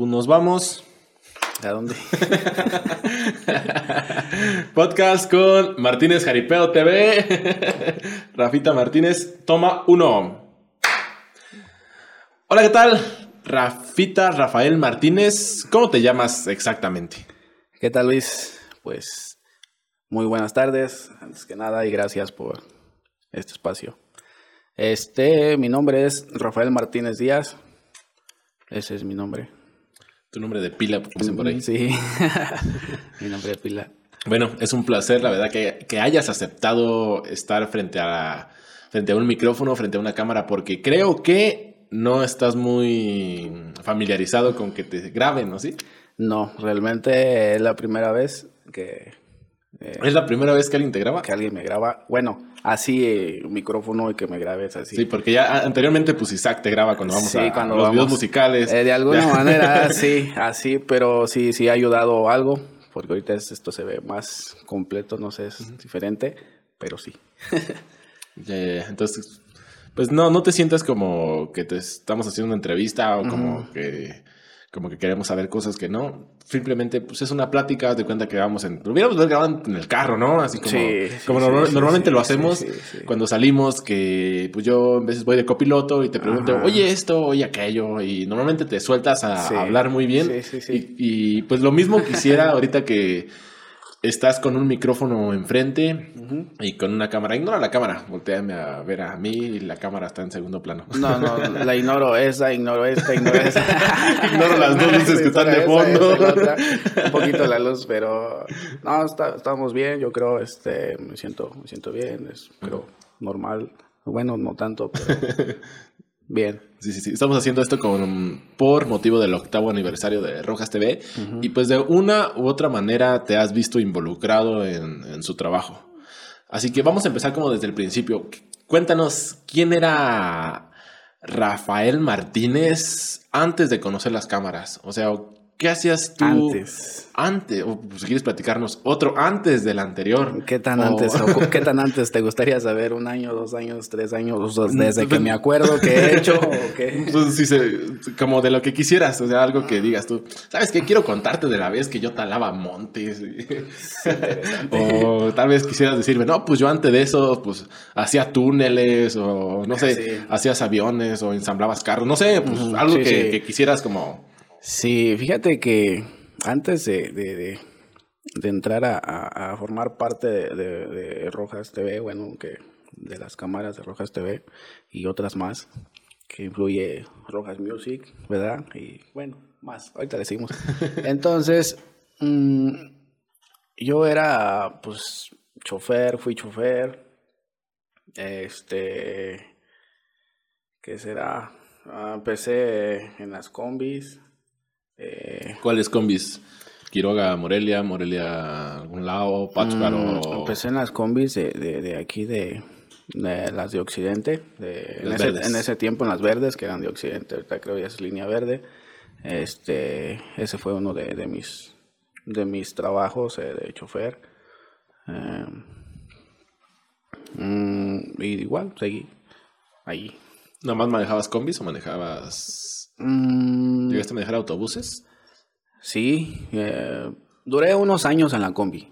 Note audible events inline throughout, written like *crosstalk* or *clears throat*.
pues nos vamos. ¿A dónde? *laughs* Podcast con Martínez Jaripeo TV. Rafita Martínez, toma uno. Hola, ¿qué tal? Rafita Rafael Martínez, ¿cómo te llamas exactamente? ¿Qué tal, Luis? Pues muy buenas tardes, antes que nada, y gracias por este espacio. Este, mi nombre es Rafael Martínez Díaz. Ese es mi nombre. Tu nombre de pila, como dicen por ahí. Sí, *laughs* mi nombre de pila. Bueno, es un placer, la verdad, que, que hayas aceptado estar frente a, frente a un micrófono, frente a una cámara, porque creo que no estás muy familiarizado con que te graben, ¿no? ¿Sí? No, realmente es la primera vez que... eh, ¿Es la primera vez que alguien te graba? que alguien me graba. Bueno, así eh, un micrófono y que me grabes así. Sí, porque ya anteriormente, pues Isaac te graba cuando vamos Sí, a, cuando los vamos. videos musicales. Eh, de alguna Ya. *laughs* manera, sí, así, pero sí, sí ha ayudado algo, porque ahorita es- esto se ve más completo, no sé, es diferente, pero sí. *laughs* Ya, ya, ya. Entonces, pues no, no te sientas como que te estamos haciendo una entrevista o como que como que queremos saber cosas que no. Simplemente, pues es una plática, de cuenta que vamos en... Lo hubiéramos grabado en el carro, ¿no? Así como, Sí, sí, como sí, normal- sí, normalmente lo hacemos cuando salimos, que pues yo a veces voy de copiloto y te pregunto, Ajá. oye esto, oye aquello, y normalmente te sueltas a hablar muy bien. Sí, sí, sí. Y, y, pues lo mismo quisiera *laughs* ahorita que estás con un micrófono enfrente y con una cámara. Ignora la cámara, volteame a ver a mí y la cámara está en segundo plano. No, no, la ignoro esa, ignoro esta, ignoro *laughs* esa. Ignoro las dos luces que están de fondo. esa, la otra. Un poquito la luz, pero no, está- estamos bien, yo creo, este, me siento, me siento bien, es, creo, normal. Bueno, no tanto, pero *laughs* bien. Sí, sí, sí. Estamos haciendo esto con, por motivo del octavo aniversario de Rojas TV. Y pues de una u otra manera te has visto involucrado en, en su trabajo. Así que vamos a empezar como desde el principio. Cuéntanos quién era Rafael Martínez antes de conocer las cámaras. O sea, ¿qué hacías tú Antes. antes? O pues, si quieres platicarnos otro antes del anterior. ¿Qué tan O- antes o *laughs* qué tan antes te gustaría saber? ¿Un año, dos años, tres años? Mm, desde que pues- me acuerdo que he hecho o qué. Pues, se- como de lo que quisieras, o sea, algo que digas tú. ¿Sabes qué? Quiero contarte de la vez que yo talaba montes. *laughs* o tal vez quisieras decirme, no, pues yo antes de eso, pues hacía túneles, o no sé, Sí. hacías aviones, o ensamblabas carros, no sé, pues algo sí, que, sí. que quisieras como. Sí, fíjate que antes de, de, de- de entrar a, a- formar parte de, Rojas TV, bueno, que de las cámaras de Rojas TV y otras más, que influye Rojas Music, ¿verdad? Y bueno, más, ahorita le seguimos. *laughs* Entonces, mm, yo era, pues, chofer, fui chofer, este, ¿qué será? Ah, empecé en las combis. Eh, ¿Cuáles combis? Quiroga, Morelia, Morelia, algún lado, Pátzcuaro. mm, empecé en las combis de, de, de aquí, de, de las de Occidente. de- en, ese, verdes. en ese tiempo en las verdes, que eran de Occidente. Ahorita creo ya es línea verde. Este, ese fue uno de, de mis, de mis trabajos eh, de chofer. Eh, mm, y igual, seguí ahí. ¿Nomás manejabas combis o manejabas. Mm, ¿Llegaste a manejar autobuses? Sí, eh, duré unos años en la combi.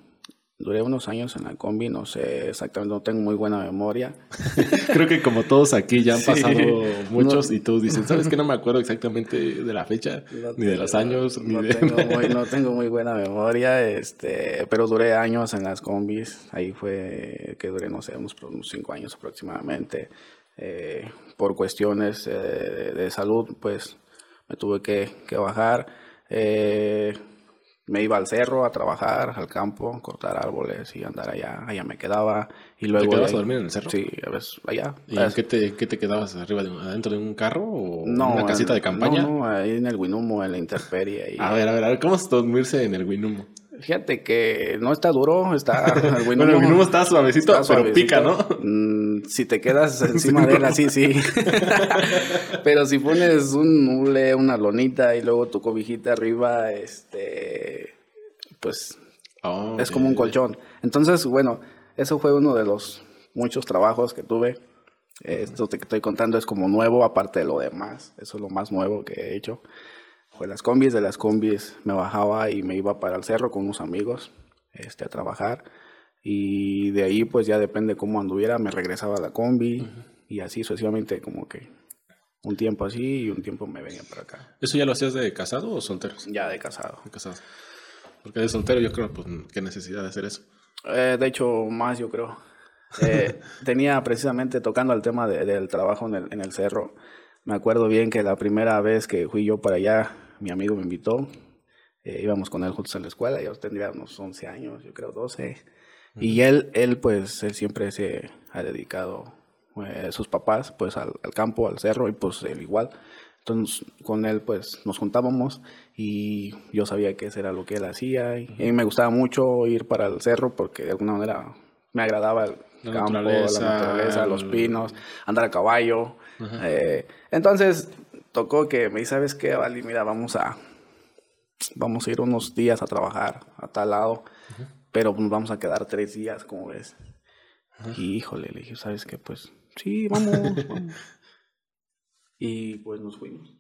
Duré unos años en la combi, no sé exactamente, no tengo muy buena memoria. *laughs* Creo que como todos aquí ya han Sí. pasado muchos No. y tú dices, ¿sabes que No me acuerdo exactamente de la fecha, No ni de los años, ni no de... Tengo *laughs* muy, no tengo muy buena memoria, este, pero duré años en las combis. Ahí fue que duré, no sé, unos, unos cinco años aproximadamente. Eh, por cuestiones eh, de, de salud, pues me tuve que, que bajar. Eh, me iba al cerro a trabajar, al campo, cortar árboles y andar allá. Allá me quedaba. Y luego de quedabas a ahí- dormir en el cerro? Sí, a veces allá. ¿Y A en qué te, qué te quedabas arriba? De, ¿Adentro de un carro o en no, una casita de en- campaña? No, no, ahí en el Winumo, en la intemperie. ahí. A ver, a ver, a ver, ¿cómo es dormirse en el Winumo? Fíjate que no está duro, está *laughs* el Bueno, el está suavecito, está pero pica, ¿no? Mm, si te quedas *laughs* encima de él así, sí. *laughs* pero si pones un hule, una lonita y luego tu cobijita arriba, este, pues Oh, es como un colchón. Entonces, bueno, eso fue uno de los muchos trabajos que tuve. Esto te que estoy contando es como nuevo, aparte de lo demás. Eso es lo más nuevo que he hecho. Pues las combis, de las combis me bajaba y me iba para el cerro con unos amigos este, a trabajar. Y de ahí, pues ya depende cómo anduviera, me regresaba a la combi y así sucesivamente, como que un tiempo así y un tiempo me venía para acá. ¿Eso ya lo hacías de casado o soltero? Ya de casado. De casado. Porque de soltero yo creo, pues, qué necesidad de hacer eso. Eh, de hecho, más yo creo. Eh, *laughs* tenía precisamente tocando el tema del trabajo en el, en el cerro. Me acuerdo bien que la primera vez que fui yo para allá, mi amigo me invitó. Eh, íbamos con él juntos a la escuela. Yo tendría unos 11 años, yo creo 12. Y él, él, pues, él siempre se ha dedicado, eh, sus papás, pues, al, al, campo, al cerro, y pues él igual. Entonces, con él, pues, nos juntábamos y yo sabía que eso era lo que él hacía. Y, y me gustaba mucho ir para el cerro porque de alguna manera me agradaba el La campo, naturaleza, la naturaleza, los pinos, andar a caballo. Eh, entonces, tocó que me dice, ¿sabes qué, Vali? Mira, vamos a, vamos a ir unos días a trabajar a tal lado, pero nos vamos a quedar tres días, como ves. Y híjole, le dije, ¿sabes qué? Pues sí, vamos, vamos. *laughs* Y pues nos fuimos.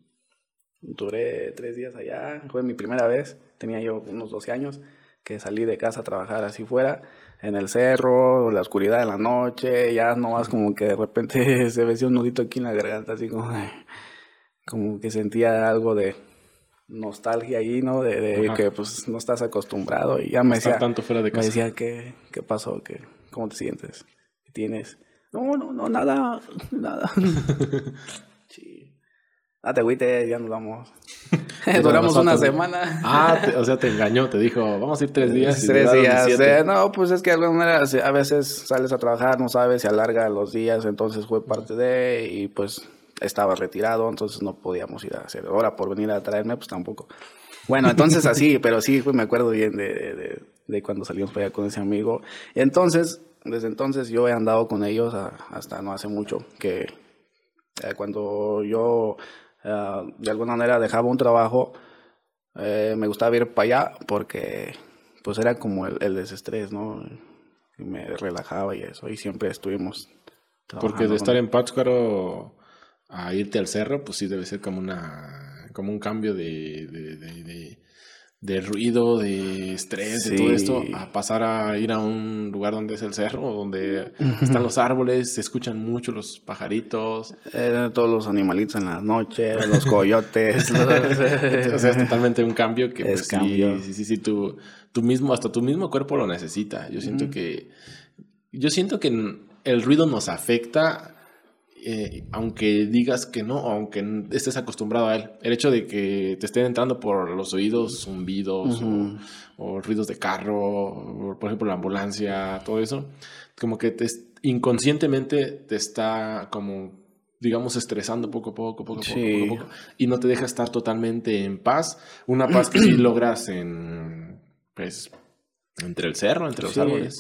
Duré tres días allá, fue mi primera vez, tenía yo unos 12 años, que salí de casa a trabajar así fuera, en el cerro, la oscuridad de la noche, ya nomás como que de repente *laughs* se hacía un nudito aquí en la garganta, así como, como que sentía algo de nostalgia ahí, ¿no? De, de que pues no estás acostumbrado y ya me decía, tanto fuera de me decía, ¿qué, qué pasó? ¿Qué, ¿Cómo te sientes? ¿Qué tienes? No, no, no, nada, nada. *laughs* sí. Ah, te agüites, ya nos vamos. *laughs* *laughs* Duramos una semana. Ah, te- o sea, te engañó, te dijo, vamos a ir tres días. Tres días. eh, no, pues es que de alguna manera a veces sales a trabajar, no sabes, se alarga los días, entonces fue parte de, y pues estaba retirado, entonces no podíamos ir a hacer. Ahora por venir a traerme, pues tampoco. Bueno, entonces así, *laughs* pero sí, pues me acuerdo bien de, de, de- cuando salimos para allá con ese amigo. Entonces, desde entonces yo he andado con ellos a- hasta no hace mucho, que eh, cuando yo eh, de alguna manera dejaba un trabajo, eh, me gustaba ir para allá porque pues era como el, el desestrés, ¿no? Y me relajaba y eso, y siempre estuvimos Porque de estar en Pátzcuaro a irte al cerro, pues sí debe ser como una como un cambio de, de, de- de- de ruido, de estrés, de todo esto, a pasar a ir a un lugar donde es el cerro, donde *laughs* están los árboles, se escuchan mucho los pajaritos. Eh, todos los animalitos en la noche, los coyotes. los- *laughs* O sea, es totalmente un cambio que Es pues, cambio. sí, sí, sí, sí, tu, tu mismo, hasta tu mismo cuerpo lo necesita. Yo siento que, yo siento que el ruido nos afecta, eh, aunque digas que no, aunque estés acostumbrado a él. El hecho de que te estén entrando por los oídos zumbidos o, o ruidos de carro, o, por ejemplo la ambulancia, todo eso, como que te, inconscientemente te está como digamos, estresando poco a poco, poco a poco, Sí. poco a poco, y no te deja estar totalmente en paz. Una paz que sí *clears throat* logras en, pues, entre el cerro, entre los Sí. árboles.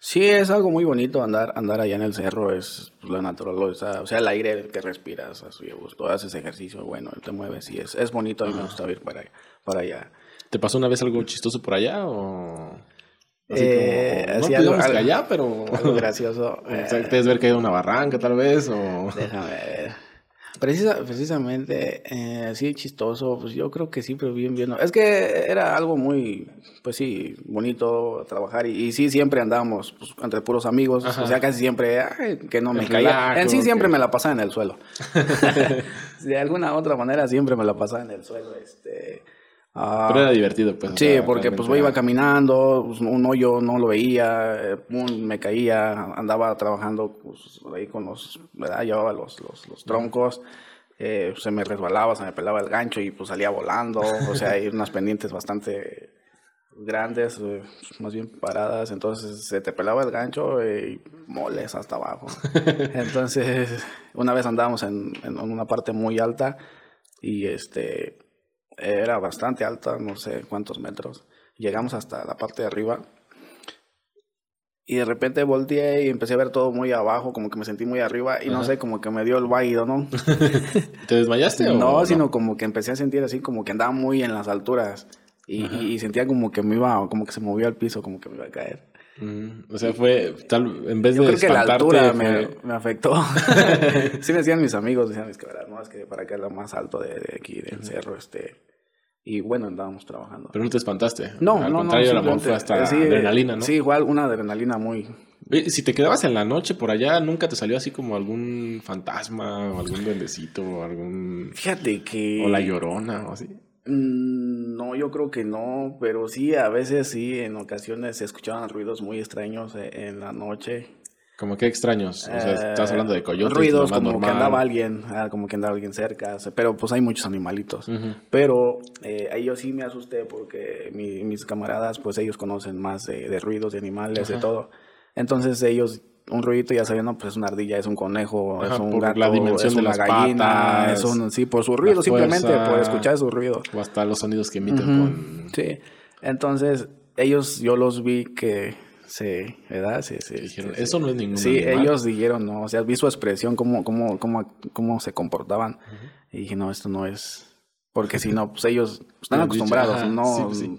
Sí, es algo muy bonito andar, andar allá en el cerro, es la naturaleza, o sea, el aire que respiras, así gusto, haces ejercicio, bueno, te mueves y es, es bonito, a mí me gusta ir para, para allá. ¿Te pasó una vez algo chistoso por allá o...? Así Eh, no así pues, algo- allá, pero... Algo gracioso. *laughs* O sea, eh, ¿Te debes ver caído una barranca tal vez o...? Déjame ver. Precisa, precisamente, eh, así chistoso, pues yo creo que sí, pero bien, bien. Es que era algo muy, pues sí, bonito trabajar y, y sí, siempre andábamos pues, entre puros amigos, Ajá. o sea, casi siempre, ay, que no me El caía. En sí siempre que- me la pasaba en el suelo. *laughs* *laughs* de alguna otra manera siempre me la pasaba en el suelo, este... ah, Pero era divertido, pues. Sí, porque pues realmente iba era- caminando, pues, un hoyo no lo veía, me caía, andaba trabajando pues, ahí con los, ¿verdad? Llevaba los, los, los troncos, eh, se me resbalaba, se me pelaba el gancho y pues salía volando, o sea, hay unas pendientes bastante grandes, eh, más bien paradas, entonces se te pelaba el gancho eh, y moles hasta abajo. *laughs* Entonces, una vez andábamos en, en una parte muy alta y este era bastante alta, no sé cuántos metros. Llegamos hasta la parte de arriba y de repente volteé y empecé a ver todo muy abajo, como que me sentí muy arriba y no Ajá. sé, como que me dio el vaído, ¿no? *laughs* ¿Te desmayaste o No, sino como que empecé a sentir así como que andaba muy en las alturas y, Ajá. y sentía como que me iba, como que se movió al piso, como que me iba a caer. Mm, o sea, fue tal... En vez Yo de creo que la altura me, fue- me afectó. *laughs* sí me decían mis amigos, decían, que verdad, no, es que para acá es lo más alto de, de aquí, del cerro, este, Y bueno, andábamos trabajando. Pero no te espantaste. No, Al no, contrario, no. el amor fue hasta sí, adrenalina, ¿no? Sí, igual una adrenalina muy... Si te quedabas en la noche por allá, ¿nunca te salió así como algún fantasma o algún duendecito o algún... Fíjate que... o la llorona o así? Mm, No, yo creo que no, pero sí, a veces sí, en ocasiones se escuchaban ruidos muy extraños eh, en la noche. Como que extraños. O sea, Eh, estás hablando de coyotes. Ruidos como normal. que andaba alguien, ah, como que andaba alguien cerca, o sea, pero pues hay muchos animalitos. Pero eh, ahí yo sí me asusté porque mi- mis camaradas, pues ellos conocen más de, de ruidos, de animales, de Ajá. todo. Entonces ellos, un ruidito ya sabían, no, pues es una ardilla, es un conejo, Ajá, es un por gato, la dimensión es de una las gallina, patas, es un, sí, por su ruido, simplemente por escuchar su ruido. O hasta los sonidos que emiten Ujú, con... Sí, entonces ellos, yo los vi que se, ¿verdad? Se, se- Dijeron, se- eso no es ningún Sí, animal". ellos dijeron, no, o sea, vi su expresión, cómo, cómo, cómo, cómo se comportaban. Y dije, no, esto no es. Porque si no, pues ellos *laughs* están acostumbrados, ajá, ¿no? sí, pues sí.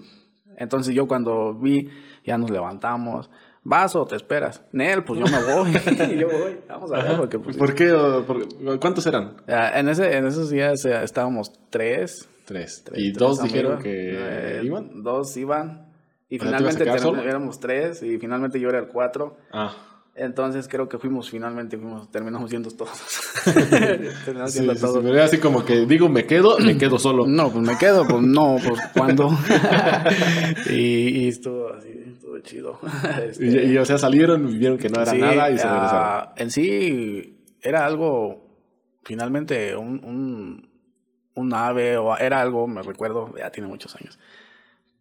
Entonces yo cuando vi, ya nos levantamos. ¿Vas o te esperas? Nel, pues yo me voy. *laughs* *laughs* yo voy. Vamos a ver, porque pues, ¿Por qué? o por- ¿Cuántos eran? ah, en, ese, en esos días eh, estábamos tres. Tres. tres- y tres dos dijeron amigos. que Eh, iban. Dos iban. Y ¿O sea, te ibas a finalmente éramos tres y finalmente yo era el cuatro. Ah. Entonces creo que fuimos finalmente, fuimos, terminamos siendo todos. *laughs* terminamos Sí, siendo sí, sí, todos. pero era así como que digo, me quedo, me quedo solo. No, pues me quedo, pues no, pues cuando. *laughs* y, y estuvo así, estuvo chido. Este, *laughs* Y, y, o sea, salieron vieron que no era sí, nada y se ah, regresaron. En sí, era algo, finalmente, un, un, un ave, o era algo, me recuerdo, ya tiene muchos años.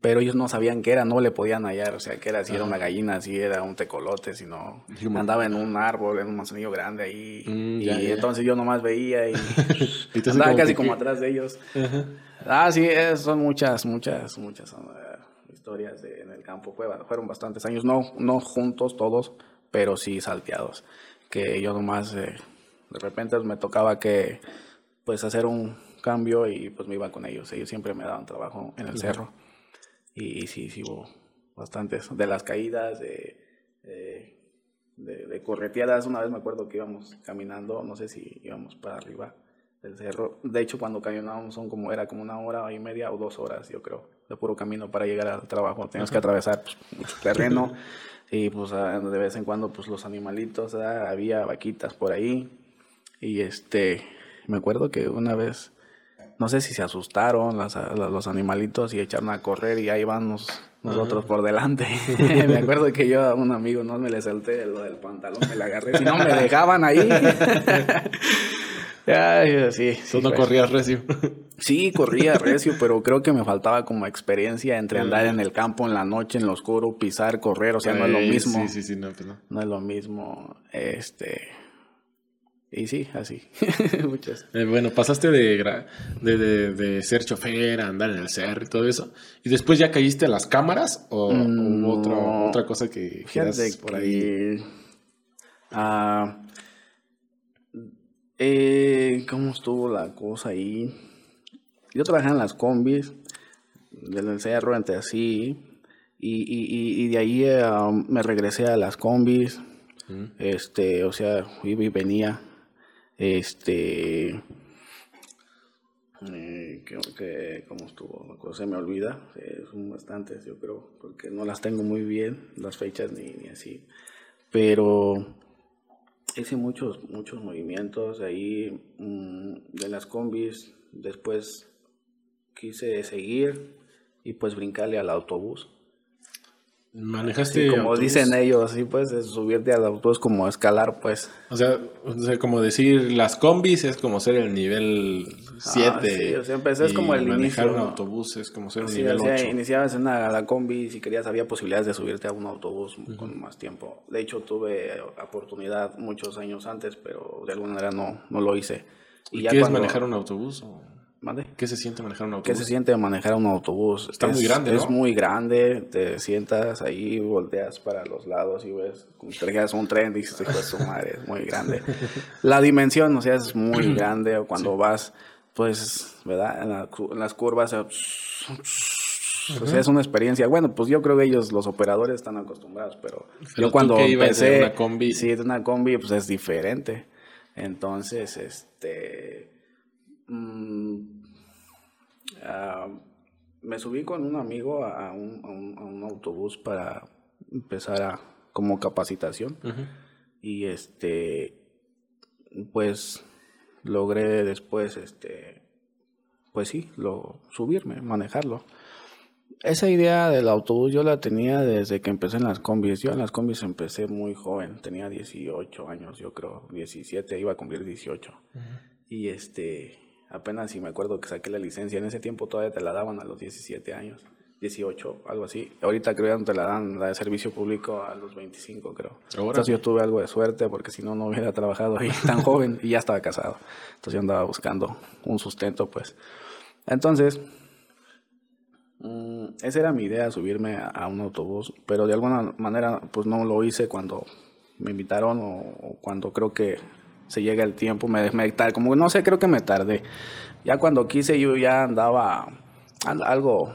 Pero ellos no sabían qué era, no le podían hallar, o sea, que era, si era una gallina, si era un tecolote, si no, andaba en un árbol, en un manzanillo grande ahí. Mm, y ya, entonces yo nomás veía y *laughs* Y andaba como casi que, como ¿qué? atrás de ellos. Ajá. Ah, sí, son muchas, muchas, muchas eh, historias de- en el campo. Fue- fueron bastantes años, no, no juntos todos, pero sí salteados. Que yo nomás, eh, de repente me tocaba que, pues, hacer un cambio y pues me iba con ellos. Ellos siempre me daban trabajo en el cerro. Y, sí, sí hubo bastantes. De las caídas, de, de, de- de correteadas. Una vez me acuerdo que íbamos caminando, no sé si íbamos para arriba del cerro. De hecho, cuando caminábamos son como, era como una hora y media o dos horas, yo creo, de puro camino para llegar al trabajo. Teníamos que atravesar pues, mucho *laughs* terreno y pues ah, de vez en cuando pues los animalitos, ah, había vaquitas por ahí. Y este, me acuerdo que una vez, no sé si se asustaron las- los animalitos y echaron a correr y ahí vamos nosotros por delante. *laughs* me acuerdo que yo a un amigo no me le salté lo del pantalón, me la agarré, si no me dejaban ahí. *laughs* Ay, sí, sí, Tú no fue- corrías recio. Sí, corría recio, pero creo que me faltaba como experiencia entre andar en el campo en la noche, en lo oscuro, pisar, correr, o sea, no es lo Ey, mismo. Sí, sí, sí, no, pues no. No es lo mismo, este... Y sí, así. *laughs* Muchas. Eh, bueno, pasaste de, de, de, de ser chofer a andar en el cerro y todo eso. ¿Y después ya caíste a las cámaras o Mm, hubo otra, cosa que quieras por ahí? que... ah, eh, ¿Cómo estuvo la cosa ahí? Yo trabajaba en las combis del cerro, entre así, y, y, y, de ahí eh, me regresé a las combis, Mm. este, o sea, iba y venía, este, eh, que, ¿cómo estuvo cosa? Se me olvida, eh, son bastantes, yo creo, porque no las tengo muy bien, las fechas ni, ni así, pero hice muchos, muchos movimientos ahí mm, de las combis, después quise seguir y pues brincarle al autobús. ¿Manejaste Sí, como autobús? dicen ellos, sí, pues es subirte al autobús como escalar, pues. O sea, o sea, como decir, las combis es como ser el nivel 7. Ah, sí, o sea, empecé, es como el manejar inicio, un ¿no? autobús es como ser Sí, nivel o sea, 8. iniciabas en una, la combi y si querías había posibilidades de subirte a un autobús con más tiempo. De hecho, tuve oportunidad muchos años antes, pero de alguna manera no, no lo hice. ¿Y ya qué es cuando- manejar un autobús? o ¿Qué se siente manejar un ¿Qué autobús? se siente manejar un autobús? Está Es- muy grande, Es ¿no? muy grande, te sientas ahí, volteas para los lados y ves, dijeras un tren, dices, hijo de su madre, es muy grande. *laughs* La dimensión, o sea, es muy *clears throat* grande, o cuando vas, pues, ¿verdad? En, la en las curvas, o sea, es una experiencia. Bueno, pues yo creo que ellos, los operadores, están acostumbrados, pero, Pero yo cuando que ibas de empecé, una combi. sí, de una combi, pues es diferente. Entonces, este... mm, ah, me subí con un amigo a un, a un, autobús para empezar a, como capacitación. Y este, pues logré después, este, pues sí, lo, subirme, manejarlo. Esa idea del autobús yo la tenía desde que empecé en las combis. Yo en las combis empecé muy joven, tenía 18 años, yo creo, 17, iba a cumplir 18. Y este, apenas si me acuerdo que saqué la licencia, en ese tiempo todavía te la daban a los 17 años. 18, algo así. Ahorita creo que te la dan la de servicio público a los 25, creo. Entonces yo tuve algo de suerte porque si no, no hubiera trabajado ahí *laughs* tan joven y ya estaba casado. Entonces yo andaba buscando un sustento, pues. Entonces, mm, esa era mi idea, subirme a, un autobús, pero de alguna manera pues no lo hice cuando me invitaron o, cuando creo que se llega el tiempo, me, me como no sé, creo que me tardé. Ya cuando quise yo ya andaba algo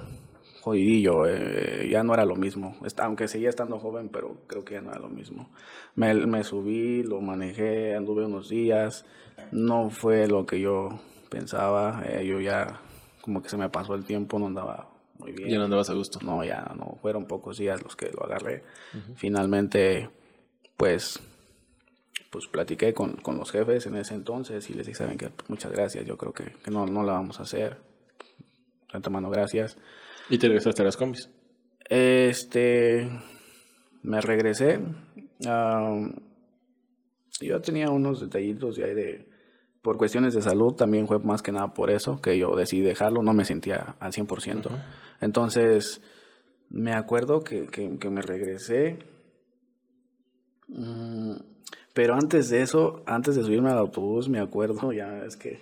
jodidillo, eh, ya no era lo mismo, aunque seguía estando joven, pero creo que ya no era lo mismo. Me, me, subí, lo manejé, anduve unos días, no fue lo que yo pensaba, eh, yo ya como que se me pasó el tiempo, no andaba muy bien. ¿Ya no andabas a gusto? No, ya no, fueron pocos días los que lo agarré. Finalmente, pues pues platiqué con, con, los jefes en ese entonces y les dije, saben que muchas gracias, yo creo que, que no, no la vamos a hacer. De antemano, gracias. ¿Y te regresaste a las combis? Este, me regresé. yo tenía unos detallitos de ahí de, por cuestiones de salud, también fue más que nada por eso que yo decidí dejarlo, no me sentía al 100%. Entonces, me acuerdo que, que, me regresé. Mm, pero antes de eso, antes de subirme al autobús, me acuerdo, ya es que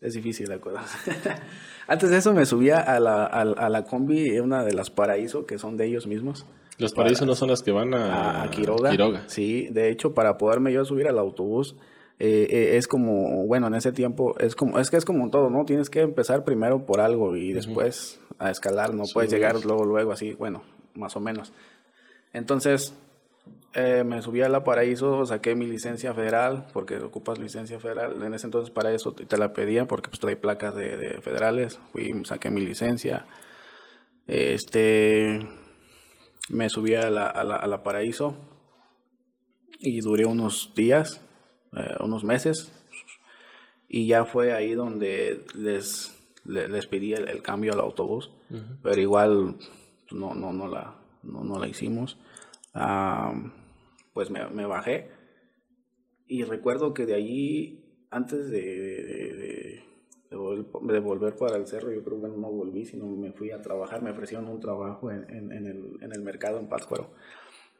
es difícil acordarse. *laughs* Antes de eso me subía a la, a, la combi, una de las Paraíso, que son de ellos mismos. Los Paraíso no son las que van a, a Quiroga. Sí, de hecho, para poderme yo subir al autobús, eh, eh, es como, bueno, en ese tiempo, es como, es que es como todo, ¿no? Tienes que empezar primero por algo y después a escalar, no puedes llegar luego, luego, así, bueno, más o menos. Entonces, eh, me subí a la Paraíso, saqué mi licencia federal, porque ocupas licencia federal. En ese entonces para eso te la pedía, porque pues trae placas de, federales. Fui, saqué mi licencia. Este, me subí a la, a la, Paraíso y duré unos días, eh, unos meses. Y ya fue ahí donde les, les, pedí el, cambio al autobús. Pero igual pues, no, no, no, la, no, no la hicimos pues me, bajé. Y recuerdo que de allí, antes de, de, volver para el cerro, yo creo que no volví, sino me fui a trabajar. Me ofrecieron un trabajo en, en, el, en el, mercado en Pátzcuaro,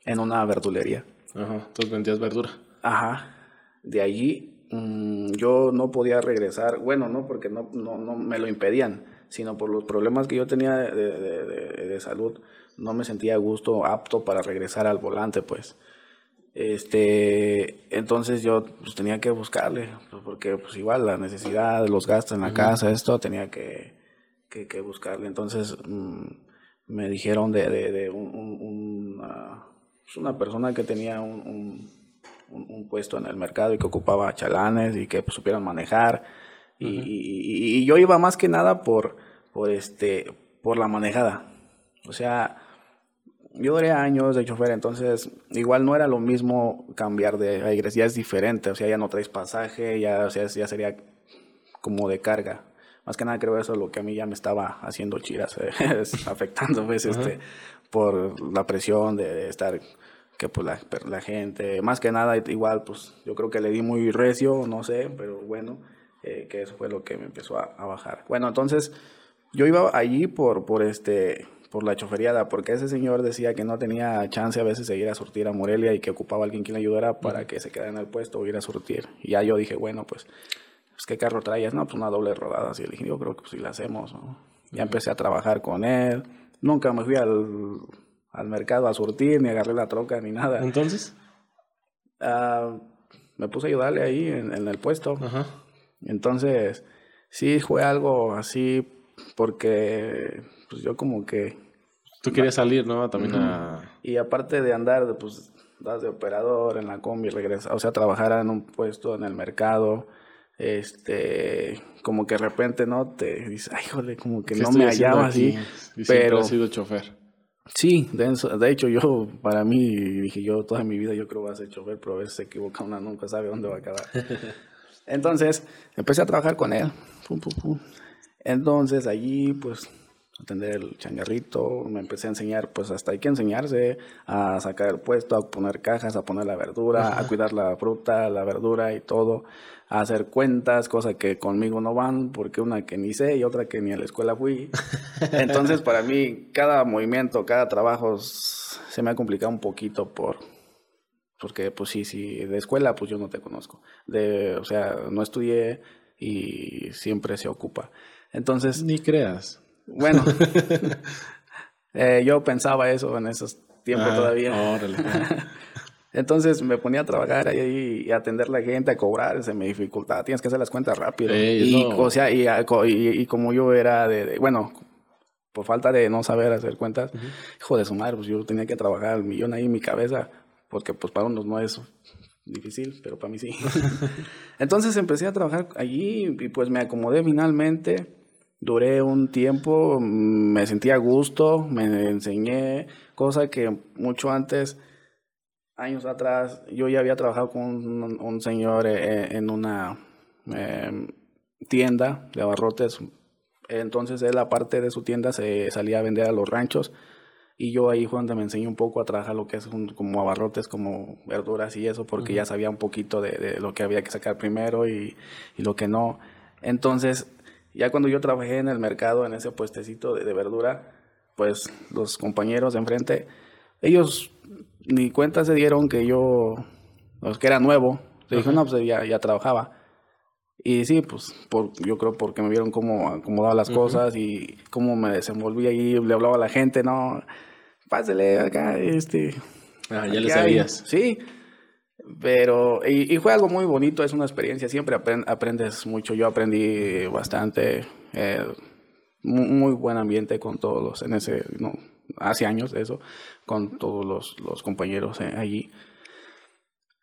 en una verdulería. Ajá, entonces vendías verdura. Ajá. De allí mm, yo no podía regresar, bueno, no porque no, no, no, me lo impedían, sino por los problemas que yo tenía de, de salud no me sentía a gusto, apto para regresar al volante, pues. Este, entonces yo pues, tenía que buscarle, pues, porque pues igual la necesidad, los gastos en la casa, esto tenía que, que, buscarle. Entonces mm, me dijeron de, de, un, pues, una, persona que tenía un, un, puesto en el mercado y que ocupaba chalanes y que supieran manejar. y, y, y, yo iba más que nada por, por, este, por la manejada. O sea, yo duré años de chofer, entonces igual no era lo mismo cambiar de aires, ya es diferente, o sea, ya no traes pasaje, ya, o sea, ya sería como de carga. Más que nada creo eso es lo que a mí ya me estaba haciendo chiras, eh, *laughs* afectando pues, este, por la presión de estar, que pues la, la, gente, más que nada igual pues yo creo que le di muy recio, no sé, pero bueno, eh, que eso fue lo que me empezó a, a bajar. Bueno, entonces yo iba allí por, por este por la choferiada, porque ese señor decía que no tenía chance a veces de ir a surtir a Morelia y que ocupaba a alguien que le ayudara para que se quedara en el puesto o ir a surtir. Y ya yo dije, bueno, pues, pues ¿qué carro traías? No, pues una doble rodada. Así le dije, yo creo que pues sí la hacemos. Ya empecé a trabajar con él. Nunca me fui al, al, mercado a surtir, ni agarré la troca, ni nada. ¿Entonces? Uh, me puse a ayudarle ahí en, en el puesto. Ajá. Entonces, sí fue algo así porque pues yo como que... Tú querías salir, ¿no? También a... Y aparte de andar, pues, das de operador en la combi, regresa, o sea, trabajar en un puesto en el mercado, este, como que de repente, ¿no? Te dices, ay, joder, como que no me hallaba así. pero... he sido chofer. Sí, de, hecho yo, para mí, dije yo toda mi vida yo creo que voy a ser chofer, pero a veces se equivoca una, nunca sabe dónde va a acabar. *laughs* Entonces, empecé a trabajar con él. Entonces, allí, pues, atender el changarrito, me empecé a enseñar, pues hasta hay que enseñarse a sacar el puesto, a poner cajas, a poner la verdura, a cuidar la fruta, la verdura y todo, a hacer cuentas, cosa que conmigo no van, porque una que ni sé y otra que ni a la escuela fui. *laughs* Entonces, para mí, cada movimiento, cada trabajo se me ha complicado un poquito por... Porque, pues sí, sí, de escuela, pues yo no te conozco. De, o sea, no estudié y siempre se ocupa. Entonces... Ni creas. Bueno, *laughs* eh, yo pensaba eso en esos tiempos ah, todavía. *laughs* Entonces me ponía a trabajar ahí y a atender a la gente, a cobrar, se me dificultaba. Tienes que hacer las cuentas rápido. y, o sea, y, como yo era de, bueno, por falta de no saber hacer cuentas, hijo de su madre, pues yo tenía que trabajar el millón ahí en mi cabeza, porque pues para unos no es difícil, pero para mí sí. *laughs* Entonces empecé a trabajar allí y pues me acomodé finalmente. Duré un tiempo, me sentía a gusto, me enseñé, cosa que mucho antes años atrás yo ya había trabajado con un, señor eh, eh, en una em, tienda de abarrotes. Entonces él, aparte de su tienda, se salía a vender a los ranchos. Y yo ahí fue donde me enseñé un poco a trabajar lo que es como abarrotes, como verduras y eso, porque ya sabía un poquito de, lo que había que sacar primero y, y, lo que no. Entonces, ya cuando yo trabajé en el mercado, en ese puestecito de, de verdura, pues los compañeros de enfrente, ellos ni cuenta se dieron que yo, pues, que era nuevo. Se dijo, no, pues ya, ya trabajaba. Y sí, pues por, yo creo porque me vieron cómo acomodaba las cosas y cómo me desenvolvía ahí, le hablaba a la gente, no, pásele acá, este. Ah, ya le sabías. Sí, pero, y, fue algo muy bonito, es una experiencia, siempre aprendes mucho, yo aprendí bastante, eh, muy, buen ambiente con todos los, en ese, no, hace años de eso, con todos los, los compañeros eh, allí.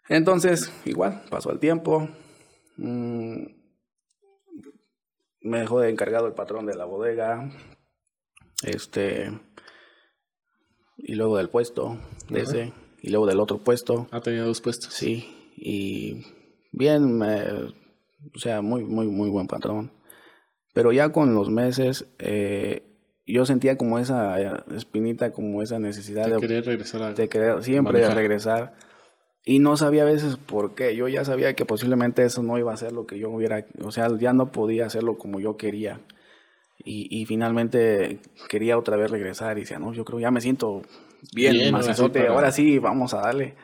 Entonces, igual, pasó el tiempo. Mm, me dejó de encargado el patrón de la bodega. Este. Y luego del puesto, de ese. Y luego del otro puesto. Ha tenido dos puestos. Sí. Y bien, o sea, muy, muy, muy buen patrón. Pero ya con los meses, eh, yo sentía como esa eh, espinita, como esa necesidad de, querer regresar de querer siempre regresar. Y no sabía a veces por qué. Yo ya sabía que posiblemente eso no iba a ser lo que yo hubiera, o sea, ya no podía hacerlo como yo quería. Y, y finalmente quería otra vez regresar y decía, no, yo creo ya me siento bien, más ahora sí, vamos a darle.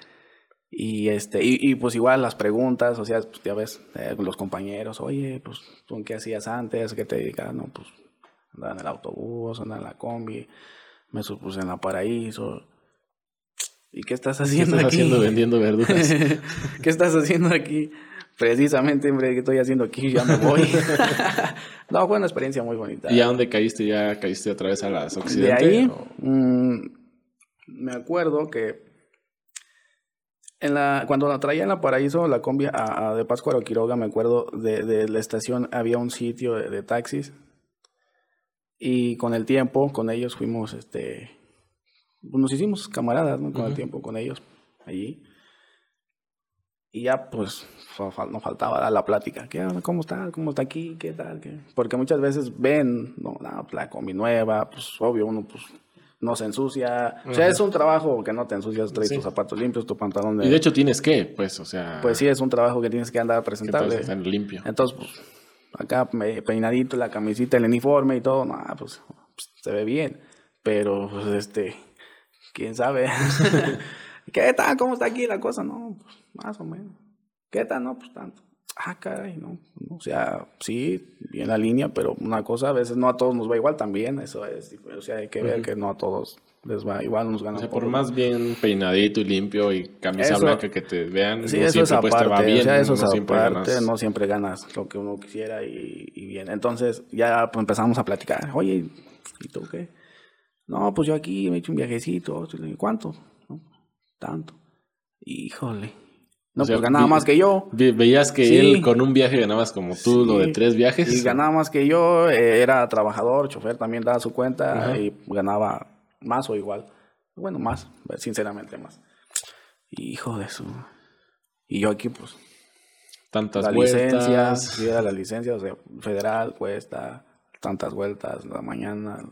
Y este, y, y, pues igual las preguntas, o sea, pues ya ves, eh, los compañeros, oye, pues tú qué hacías antes, qué te dedicas, no, pues andaba en el autobús, andaba en la combi, me supuse en la paraíso. ¿Y qué estás haciendo ¿Qué estás aquí? haciendo vendiendo verduras? *laughs* ¿Qué estás haciendo aquí? Precisamente, hombre, ¿qué estoy haciendo aquí? Ya me voy. *laughs* no, fue una experiencia muy bonita. ¿Y a dónde caíste? ¿Ya caíste otra vez a las occidentales? De ahí, me acuerdo que en la, cuando la traía en la Paraíso, la combi a, de Pascua a Quiroga, me acuerdo de, de, la estación, había un sitio de, de taxis y con el tiempo, con ellos fuimos, este, pues, nos hicimos camaradas, ¿no? Con el tiempo, con ellos, allí. Y ya, pues, nos faltaba dar la plática. ¿Qué, ¿Cómo está? ¿Cómo está aquí? ¿Qué tal? ¿Qué? Porque muchas veces ven, no, la, la combi nueva, pues, obvio, uno, pues, no se ensucia. O sea, es un trabajo que no te ensucias, traes tus zapatos limpios, tu pantalón de... Y de hecho tienes que, pues, o sea... Pues sí, es un trabajo que tienes que andar presentable. Que limpio. Entonces, pues, acá peinadito, la camisita, el uniforme y todo, no, pues, pues, se ve bien. Pero, pues, este, quién sabe. *laughs* *laughs* ¿Qué tal? ¿Cómo está aquí la cosa? No, pues, más o menos. ¿Qué tal? No, pues tanto. Ah, caray, no. O sea, sí, bien la línea, pero una cosa, a veces no a todos nos va igual también. Eso es, o sea, hay que ver que no a todos les va igual, nos ganan. O sea, por, más bien peinadito y limpio y camisa blanca que te vean, sí, eso es aparte, va bien, o sea, eso no es aparte, no siempre ganas lo que uno quisiera y, y bien. Entonces ya pues, empezamos a platicar, oye, ¿y tú qué? No, pues yo aquí me he hecho un viajecito, ¿cuánto? No, tanto. Híjole. No, pues ganaba más que yo. Veías que él con un viaje ganabas como tú, lo de tres viajes. Y ganaba más que yo, eh, era trabajador, chofer, también daba su cuenta y ganaba más o igual. Bueno, más, sinceramente más. Hijo de su. Y yo aquí, pues. Tantas la vueltas. licencia, sí, era la licencia, o sea, federal cuesta tantas vueltas la mañana.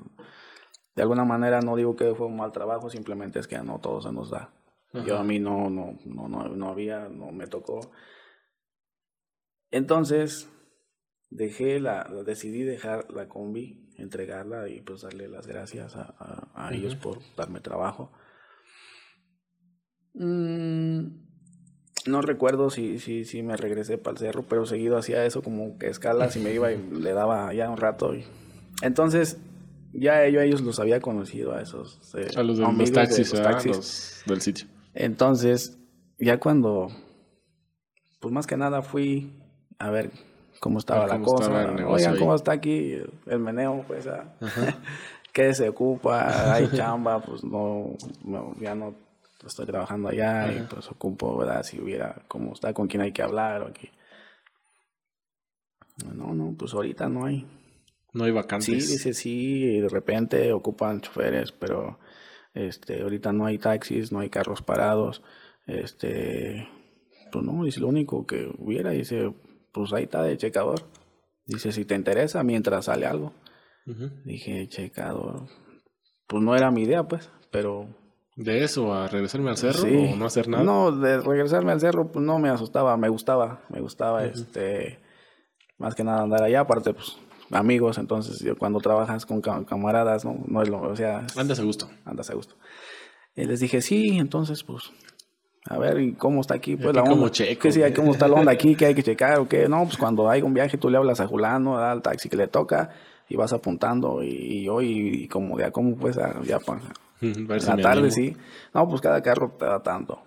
De alguna manera no digo que fue un mal trabajo, simplemente es que no todo se nos da. Yo a mí no, no, no, no, había, no me tocó. Entonces, dejé la, decidí dejar la combi, entregarla y pues darle las gracias a, ellos por darme trabajo. Mm, no recuerdo si, si, si me regresé para el cerro, pero seguido hacía eso como que escalas y me iba y *laughs* le daba ya un rato. Y... Entonces, ya yo a ellos los había conocido, a esos. Eh, a los, de, los taxis, los del sitio. Entonces, ya cuando, pues más que nada fui a ver cómo estaba la cosa. Oigan, ¿cómo está aquí el meneo? Pues, ah, *laughs* ¿qué se ocupa? ¿Hay *laughs* chamba? Pues no, ya no estoy trabajando allá y pues ocupo, ¿verdad? Si hubiera, cómo está, con quién hay que hablar o aquí. No, no, pues ahorita no hay. No hay vacantes. Sí, dice sí, y de repente ocupan choferes, pero este, ahorita no hay taxis, no hay carros parados. Este, pues no, dice lo único que hubiera, dice, pues ahí está de checador. Dice, si te interesa, mientras sale algo. Dije, checador. Pues no era mi idea, pues, pero. ¿De eso a regresarme al cerro o no hacer nada? No, de regresarme al cerro, pues no me asustaba, me gustaba, me gustaba, este, más que nada andar allá, aparte, pues amigos, entonces cuando trabajas con camaradas, no, no es lo, o sea... Andas a gusto. Andas a gusto. Y les dije, sí, entonces pues, a ver, ¿y cómo está aquí? Pues la onda. Checo, sí, ¿Cómo está la onda aquí? ¿Qué hay que checar o qué? No, pues cuando hay un viaje tú le hablas a Julano, al taxi que le toca y vas apuntando y, hoy, y como ya, ¿cómo pues? Ya *laughs* para la tarde, sí. No, pues cada carro te da tanto.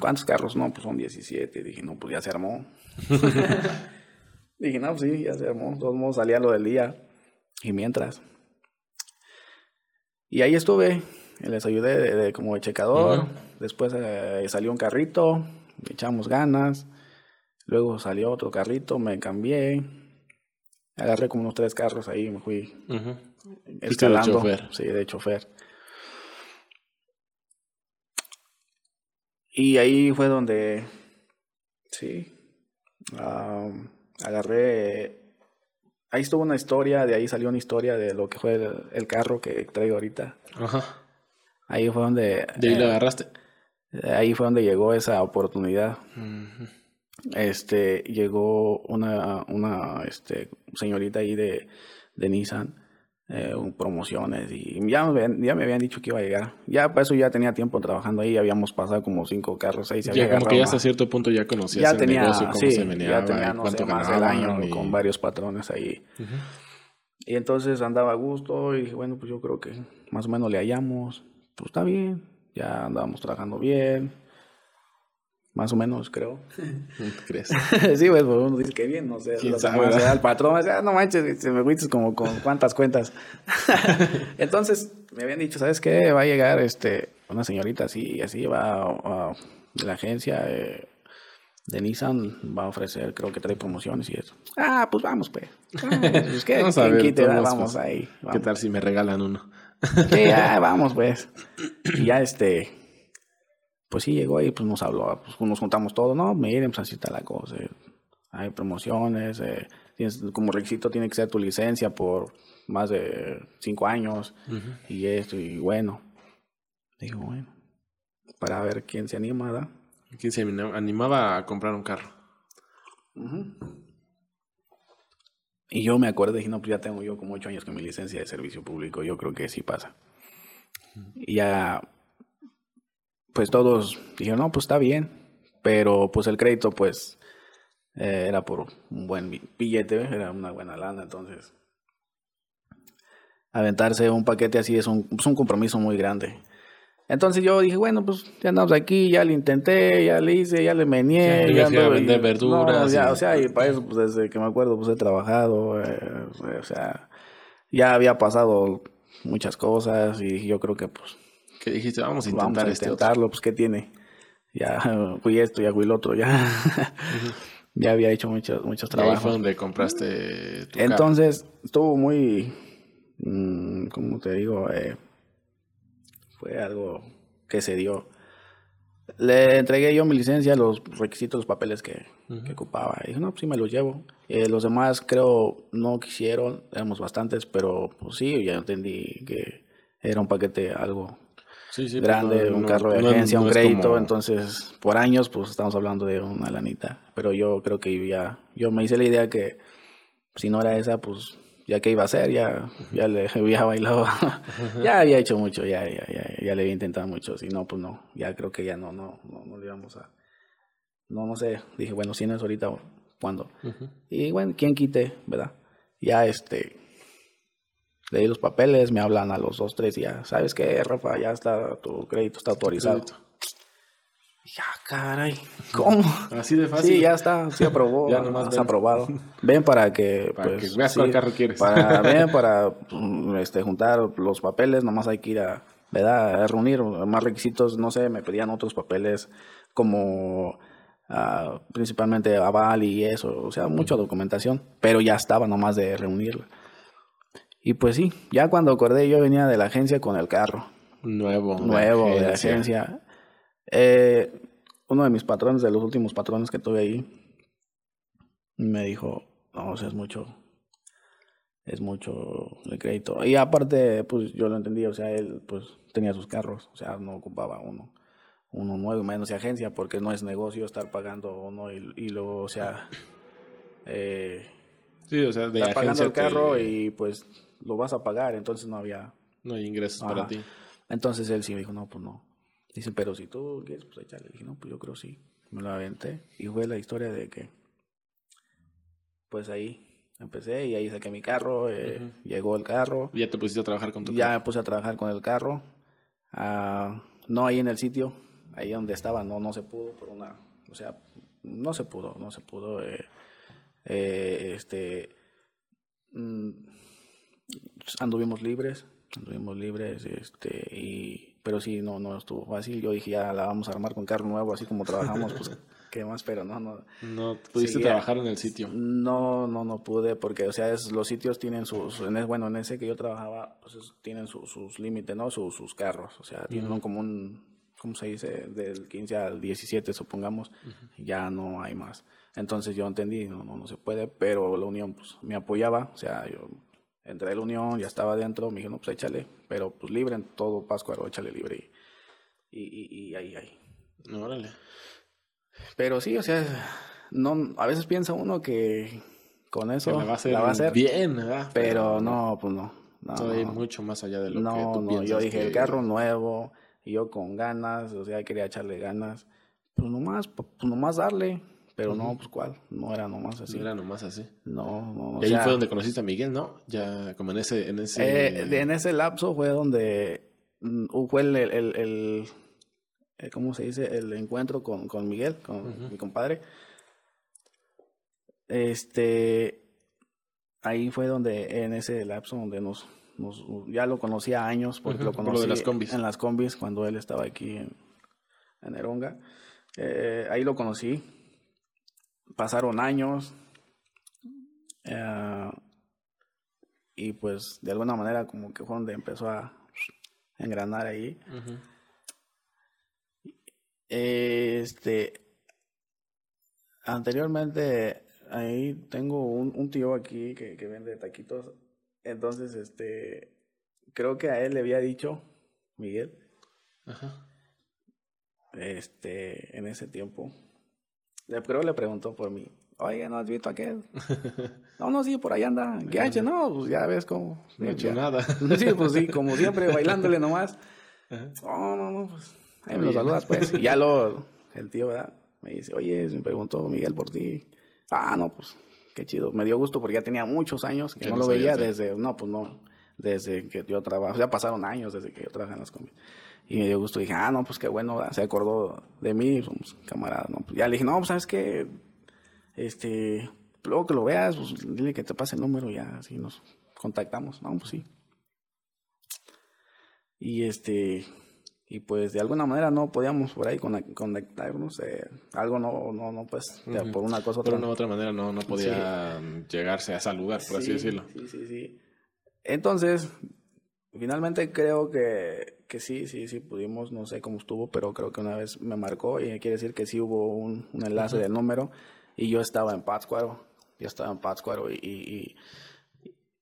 ¿Cuántos carros? No, pues son 17. Dije, no, pues ya se armó. *laughs* Dije, no, pues sí, ya se armó. De todos modos salía lo del día. Y mientras. Y ahí estuve. Les ayudé de, como de checador. Después eh, salió un carrito. echamos ganas. Luego salió otro carrito. Me cambié. Agarré como unos tres carros ahí. Me fui escalando. De chofer. Sí, de chofer. Y ahí fue donde. Sí agarré, ahí estuvo una historia, de ahí salió una historia de lo que fue el, carro que traigo ahorita. Ajá. Ahí fue donde... ¿De ahí lo eh, agarraste? Ahí fue donde llegó esa oportunidad. Este, llegó una, una este, señorita ahí de, de Nissan eh, promociones y ya, ya me habían dicho que iba a llegar. Ya para eso ya tenía tiempo trabajando ahí, habíamos pasado como cinco carros ahí. Se ya, como que ya hasta cierto punto ya conocías ya el tenía, negocio, cómo se meneaba, ya tenía, no sé, más del año con varios patrones ahí. Y entonces andaba a gusto y dije, bueno, pues yo creo que más o menos le hallamos. Pues está bien, ya andábamos trabajando bien. Más o menos, creo. ¿Crees? *laughs* sí, pues, pues uno dice que bien, no sé. ¿Quién sabe, el patrón, o sea, no manches, se me fuiste como con cuántas cuentas. *laughs* Entonces, me habían dicho, ¿sabes qué? Va a llegar este una señorita así, así, va a, la agencia eh, de Nissan, va a ofrecer, creo que trae promociones y eso. Ah, pues vamos, pues. Ah, pues ¿qué, *laughs* vamos a ver, vamos ahí. ¿Qué tal si me regalan uno? sí, ya, vamos, pues. Y ya este pues sí llegó ahí, pues nos habló, pues nos juntamos todos, no, miren, pues así está la cosa, eh, hay promociones, eh, como requisito tiene que ser tu licencia por más de cinco años y esto, y bueno, digo, bueno, para ver quién se anima, ¿verdad? ¿Quién se animaba a comprar un carro? Y yo me acuerdo, dije, no, pues ya tengo yo como ocho años con mi licencia de servicio público, yo creo que sí pasa. Y ya pues todos dijeron, no, pues está bien, pero pues el crédito pues eh, era por un buen billete, era una buena lana, entonces aventarse un paquete así es un, pues, un compromiso muy grande. Entonces yo dije, bueno, pues ya andamos aquí, ya le intenté, ya le hice, ya le meneé. ya, ya a vender verduras. ya, O sea, y para eso, pues desde que me acuerdo, pues he trabajado, eh, o sea, ya había pasado muchas cosas y yo creo que pues que dijiste, vamos a intentar vamos a este intentarlo, pues qué tiene. ya *laughs* fui esto, ya fui el otro, ya, ya había hecho muchos, muchos trabajos. Ahí fue donde compraste tu Entonces, estuvo muy, mm, ¿cómo te digo? Eh, fue algo que se dio. Le entregué yo mi licencia, los requisitos, los papeles que, ocupaba. Y dije, no, pues sí me los llevo. Eh, los demás creo no quisieron, éramos bastantes, pero pues sí, ya entendí que era un paquete algo pues, grande, un carro de agencia, un crédito, entonces por años pues estamos hablando de una lanita. Pero yo creo que ya, yo me hice la idea que si no era esa, pues ya que iba a hacer, ya, ya le *laughs* había bailado, ya había hecho mucho, ya, ya, ya, ya le había intentado mucho, si no, pues no, ya creo que ya no, no, no, no le íbamos a, no, no sé, dije, bueno, si no es ahorita, ¿cuándo? Y bueno, ¿quién quite, verdad? Ya este, le di los papeles, me hablan a los dos, tres, ya, ¿sabes qué, Rafa? Ya está, tu crédito está autorizado. Ya, caray, ¿cómo? Así de fácil. Sí, ya está, sí aprobó, *laughs* ya nomás has aprobado. *laughs* Ven para que, para pues, que veas cuál carro quieres. Para, *laughs* ven para mm, este, juntar los papeles, nomás hay que ir a, ¿verdad? a reunir más requisitos, no sé, me pedían otros papeles como uh, principalmente aval y eso, o sea, mucha documentación, pero ya estaba nomás de reunirla. Y pues sí, ya cuando acordé yo venía de la agencia con el carro. Nuevo. Nuevo de la agencia. Eh, uno de mis patrones, de los últimos patrones que tuve ahí, me dijo, no, o sea, es mucho, es mucho el crédito. Y aparte, pues yo lo entendí, o sea, él pues tenía sus carros, o sea, no ocupaba uno, uno nuevo, menos de agencia, porque no es negocio estar pagando uno y, y luego, o sea, eh, sí, o sea, de estar pagando el carro y pues lo vas a pagar, entonces no había... No hay ingresos para ti. Entonces él sí me dijo, no, pues no. Dice, pero si tú quieres, pues échale. Le dije, no, pues yo creo sí. Me lo aventé. Y fue la historia de que, pues ahí empecé y ahí saqué mi carro, eh, llegó el carro. ¿Ya te pusiste a trabajar con tu Ya me puse a trabajar con el carro. Ah, no ahí en el sitio, ahí donde estaba, no, no se pudo por una, o sea, no se pudo, no se pudo. Eh, eh, este, mm, anduvimos libres, anduvimos libres, este, y, pero sí, no, no estuvo fácil. Yo dije, ya la vamos a armar con carro nuevo, así como trabajamos, pues, *laughs* ¿qué más? Pero no, no. No pudiste trabajar en el sitio. No, no, no pude, porque, o sea, es, los sitios tienen sus, en bueno, en ese que yo trabajaba, pues tienen sus límites, ¿no? Sus, sus carros, o sea, tienen como un, ¿cómo se dice? Del 15 al 17, supongamos, ya no hay más. Entonces yo entendí, no, no, no se puede, pero la Unión pues, me apoyaba, o sea, yo entré a la unión, ya estaba dentro, me dijo, no, pues échale, pero pues libre en todo Pascuaro, échale libre. Y, y, y ahí, ahí. Órale. Pero sí, o sea, no, a veces piensa uno que con eso la va a hacer, bien, ¿verdad? Pero, no, pues no. no Estoy mucho más allá de lo no, que tú No, yo dije, el carro nuevo, y yo con ganas, o sea, quería echarle ganas. Pues nomás, pues nomás darle. Pero no, pues cuál, no era nomás así. No era nomás así. No, no. Y ahí fue donde conociste a Miguel, ¿no? Ya como en ese... En ese, eh, en ese lapso fue donde mm, fue el, el, el, eh, ¿cómo se dice? El encuentro con, con Miguel, con mi compadre. Este, ahí fue donde, en ese lapso donde nos, nos ya lo conocía años, porque lo conocí las combis. en las combis cuando él estaba aquí en, en Eronga. Eh, ahí lo conocí pasaron años eh, y pues de alguna manera como que fue donde empezó a engranar ahí. Este, anteriormente ahí tengo un, tío aquí que, que, vende taquitos, entonces este, creo que a él le había dicho, Miguel, este, en ese tiempo, creo le preguntó por mí. Oye, ¿no has visto aquel? *laughs* no, no, sí, por ahí anda. ¿Qué ha hecho? No, pues ya ves cómo. No hecho nada. *laughs* sí, pues sí, como siempre, *laughs* bailándole nomás. No, no, no, pues ahí me lo saludas, pues. Y ya lo, el tío, ¿verdad? Me dice, oye, me preguntó Miguel por ti. Ah, no, pues qué chido. Me dio gusto porque ya tenía muchos años que no lo veía desde, no, pues no, desde que yo trabajo. Ya pasaron años desde que yo trabajé en las comidas. Y me dio gusto. Dije, ah, no, pues qué bueno, se acordó de mí, somos camaradas, ¿no? Pues ya le dije, no, pues sabes que, este, luego que lo veas, pues dile que te pase el número, ya así nos contactamos. No, pues sí. Y este, y pues de alguna manera no podíamos por ahí conectarnos, eh, algo no, no, no, pues, por una cosa otra. Por una otra manera no, no podía llegarse a ese lugar, por así decirlo. Sí, sí, sí. Entonces, finalmente creo que, que sí, sí, sí pudimos, no sé cómo estuvo, pero creo que una vez me marcó y quiere decir que sí hubo un, un enlace del número y yo estaba en Pátzcuaro, yo estaba en Pátzcuaro y, y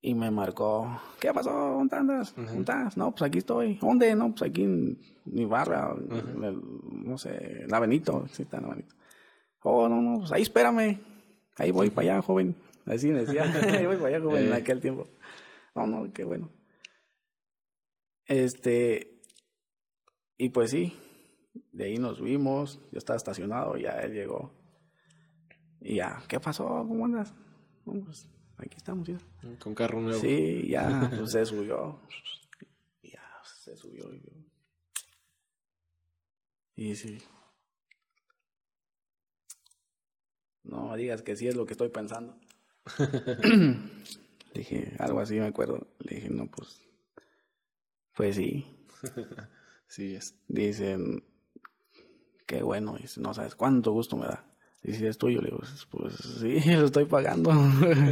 y me marcó, ¿qué pasó? ¿Dónde andas? ¿Dónde No, pues aquí estoy. ¿Dónde? No, pues aquí en mi barra, no sé, la Benito, sí está en la Benito. Oh, no, no, pues ahí espérame. Ahí voy para allá, joven. Así me decía, *laughs* ahí voy para allá, joven, en eh. aquel tiempo. No, no, qué bueno. Este, y pues sí, de ahí nos vimos, yo estaba estacionado, ya él llegó. Y ya, ¿qué pasó? ¿Cómo andas? No, pues aquí estamos ya. Con carro nuevo. Sí, ya, pues se subió. Ya, se subió. Y sí. No digas que sí es lo que estoy pensando. *laughs* dije, algo así me acuerdo. Le dije, no, pues. Pues sí. *laughs* sí es. Dicen, qué bueno. Dice, no sabes cuánto gusto me da. Y si es tuyo, le digo, pues sí, *laughs* lo estoy pagando.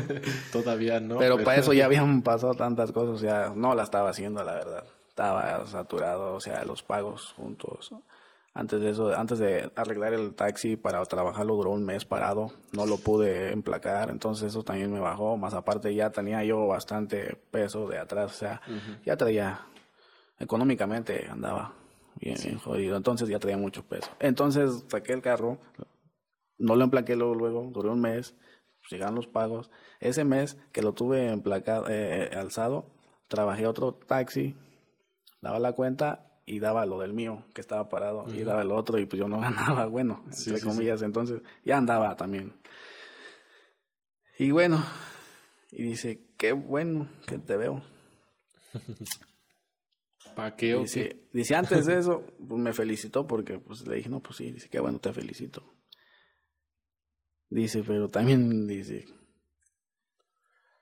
*laughs* Todavía no. Pero, para eso ya *laughs* habían pasado tantas cosas, o sea, no la estaba haciendo, la verdad. Estaba saturado, o sea, los pagos juntos. Antes de eso, antes de arreglar el taxi para trabajarlo duró un mes parado, no lo pude emplacar, entonces eso también me bajó, más aparte ya tenía yo bastante peso de atrás, o sea, ya traía, económicamente andaba bien, bien jodido, entonces ya traía mucho peso. Entonces saqué el carro, no lo emplaqué luego, luego, duró un mes, llegaron los pagos. Ese mes que lo tuve emplacado, eh, eh, alzado, trabajé otro taxi, daba la cuenta y daba lo del mío, que estaba parado, y daba el otro, y pues yo no *laughs* ganaba, bueno, entre comillas, entonces ya andaba también. Y bueno, y dice, qué bueno que te veo. *laughs* ¿Para qué o dice, Dice, antes de *laughs* eso, pues me felicitó porque pues le dije, no, pues sí, dice, qué bueno, te felicito. Dice, pero también dice,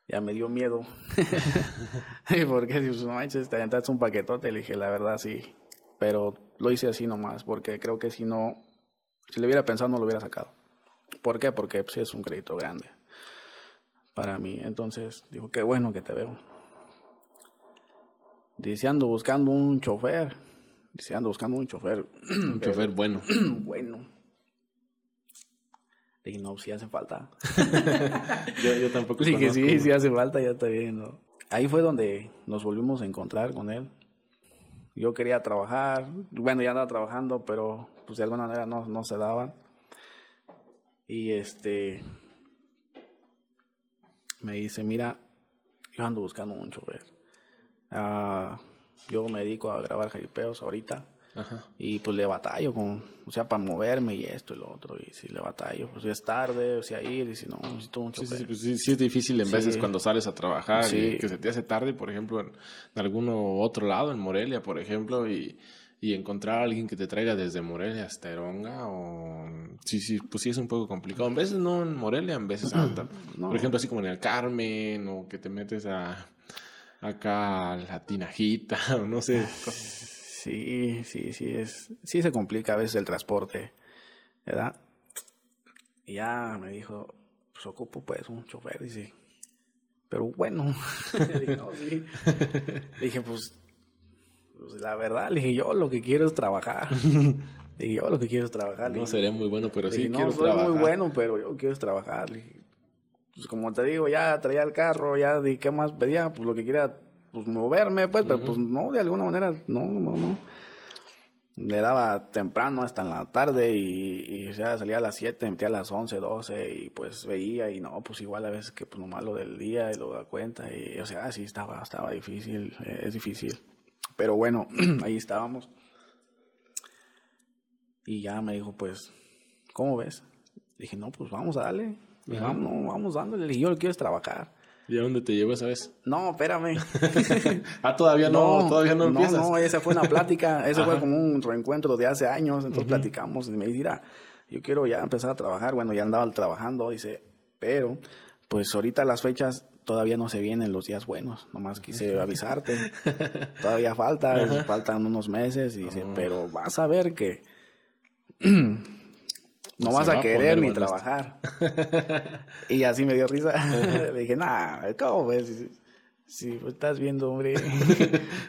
ya me dio miedo. *laughs* porque si no manches, te aventaste un paquetote, le dije, la verdad sí. Pero lo hice así nomás, porque creo que si no, si le hubiera pensado, no lo hubiera sacado. ¿Por qué? Porque pues, es un crédito grande para mí. Entonces, dijo, qué bueno que te veo. Dice, ando buscando un chofer. Dice, ando buscando un chofer. un *clears throat* chofer bueno. *clears throat* bueno dije, no, sí hace falta. *laughs* yo, tampoco. Dije, sí, sí hace falta, ya está bien, ¿no? Ahí fue donde nos volvimos a encontrar con él. Yo quería trabajar, bueno, ya andaba trabajando, pero pues de alguna manera no, no se daba. Y este, me dice, mira, yo ando buscando un chofer. Uh, yo me dedico a grabar jaripeos ahorita. Y pues le batallo con, o sea, para moverme y esto y lo otro. Y si le batallo, pues es tarde, o sea, ir, y si no, necesito un sí, pues, sí, sí, es difícil en veces cuando sales a trabajar y que se te hace tarde, por ejemplo, en, algún otro lado, en Morelia, por ejemplo, y, y encontrar a alguien que te traiga desde Morelia hasta Eronga o sí sí pues sí es un poco complicado. En veces no en Morelia en veces *clears throat* por ejemplo así como en el Carmen o que te metes a acá la Tinajita *laughs* o no sé Sí, sí, sí, es, sí se complica a veces el transporte, ¿verdad? Y ya me dijo, pues ocupo pues un chofer, dice, pero bueno, *laughs* dije, no, sí. dije, pues, pues, la verdad, le dije, yo lo que quiero es trabajar. *laughs* dije, yo lo que quiero es trabajar. No sería muy bueno, pero sí quiero no, soy muy bueno, pero yo quiero es trabajar. dije, pues como te digo, ya traía el carro, ya dije, ¿qué más pedía? Pues lo que quería pues moverme, pues, pero pues no, de alguna manera, no, no, no. Le daba temprano hasta en la tarde y, y ya salía a las 7, metía a las 11, 12 y pues veía y no, pues igual a veces que pues nomás lo del día y lo da cuenta y o sea, sí estaba, estaba difícil, eh, es difícil. Pero bueno, *clears throat* ahí estábamos. Y ya me dijo, pues, ¿cómo ves? Dije, no, pues vamos a darle. Vamos, no, vamos dándole. Y yo lo quiero es trabajar. ¿Y a dónde te llevo esa vez? No, espérame. *laughs* ah, todavía no, todavía no, empiezas. No, no, esa fue una plática, eso fue como un reencuentro de hace años, entonces platicamos y me dice, mira, yo quiero ya empezar a trabajar, bueno, ya andaba trabajando, dice, pero pues ahorita las fechas todavía no se vienen los días buenos, nomás quise *laughs* avisarte. todavía falta, faltan unos meses, y dice, pero vas a ver que no vas a, querer ni trabajar. y así me dio risa. Le dije, nah, ¿cómo ves? Si pues, estás viendo, hombre,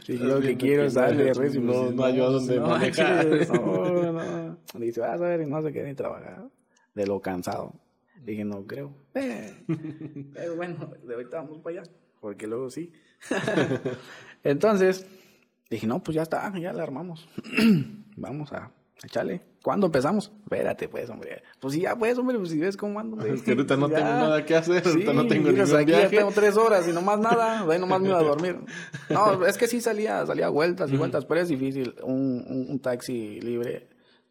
si yo que quiero es darle no, no, hay a dónde manejar. No, no. dice, vas a ver, y no se quiere ni trabajar. De lo cansado. Dije, no creo. *laughs* Pero bueno, de ahorita vamos para allá, porque luego sí. *laughs* Entonces, dije, no, pues ya está, ya la armamos. *clears throat* vamos a echarle. ¿Cuándo empezamos? Espérate, pues, hombre. Pues sí, ya, pues, hombre, pues si ves cómo ando. *laughs* Es que ahorita no tengo nada que hacer, ahorita no tengo ningún aquí viaje. ya tengo tres horas y nomás nada, ahí nomás me iba a dormir. No, es que sí salía, salía vueltas y vueltas, pero es difícil. Un, un, un taxi libre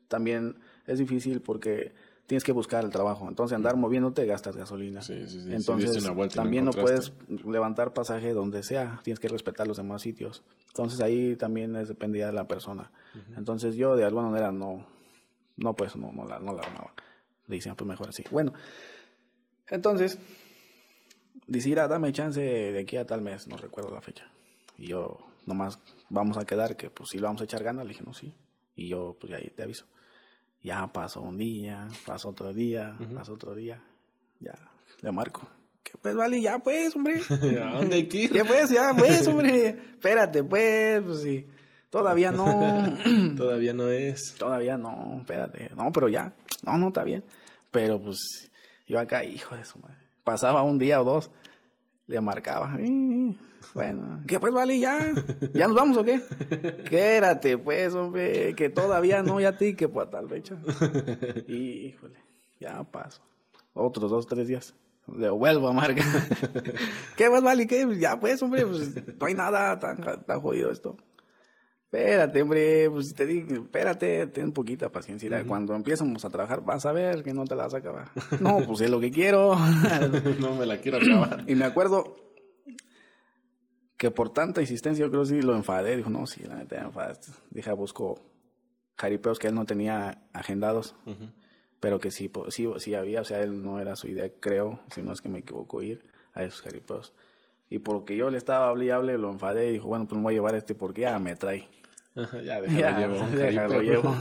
también es difícil porque tienes que buscar el trabajo. Entonces, andar moviéndote gastas gasolina. Sí, sí, sí. Entonces, y también no puedes levantar pasaje donde sea. Tienes que respetar los demás sitios. Entonces, ahí también es dependía de la persona. Entonces, yo de alguna manera no, no, pues, no, no, la, no la armaba. Le decía, pues mejor así. Bueno, entonces, dice, "Ira, dame chance de aquí a tal mes. No recuerdo la fecha. Y yo, nomás, vamos a quedar que, pues, si lo vamos a echar ganas. Le dije, no, sí. Y yo, pues, ya ahí te aviso. Ya pasó un día, pasó otro día, pasó otro día. Ya, le marco. ¿Qué pues, vale? Ya pues, hombre. *laughs* ¿A dónde hay que ir? ¿Qué pues? Ya pues, hombre. Espérate, pues, pues sí. Todavía no. *laughs* Todavía no es. Todavía no, espérate. No, pero ya. No, no, está bien. Pero pues, yo acá, hijo de su madre. Pasaba un día o dos, le marcaba. "Eh, Bueno, ¿qué pues, vale? ¿Ya? ¿Ya nos vamos o qué? *laughs* Quédate, pues, hombre, que todavía no, ya ti, que pues, tal fecha. Y, *laughs* híjole, ya paso. Otros dos, tres días. Le vuelvo a marcar. ¿Qué pues, vale? ¿Qué? Ya, pues, hombre, pues, no hay nada, tan, tan jodido esto. Espérate, hombre, pues te digo, espérate, ten poquita paciencia. Mira, Cuando empezamos a trabajar, vas a ver que no te la vas a acabar. No, pues es lo que quiero. *laughs* no me la quiero acabar. y me acuerdo que por tanta insistencia, yo creo que sí lo enfadé. Dijo, no, sí, la neta me enfadaste. Dije, busco jaripeos que él no tenía agendados, pero que sí, sí, sí había. O sea, él no era su idea, creo, si no es que me equivoco, ir a esos jaripeos. Y porque yo le estaba hable y hable, lo enfadé y dijo, bueno, pues me voy a llevar este porque ya me trae. *laughs* *laughs* ya, déjalo Ya, llevo. *laughs* un déjalo jaripeo. llevo.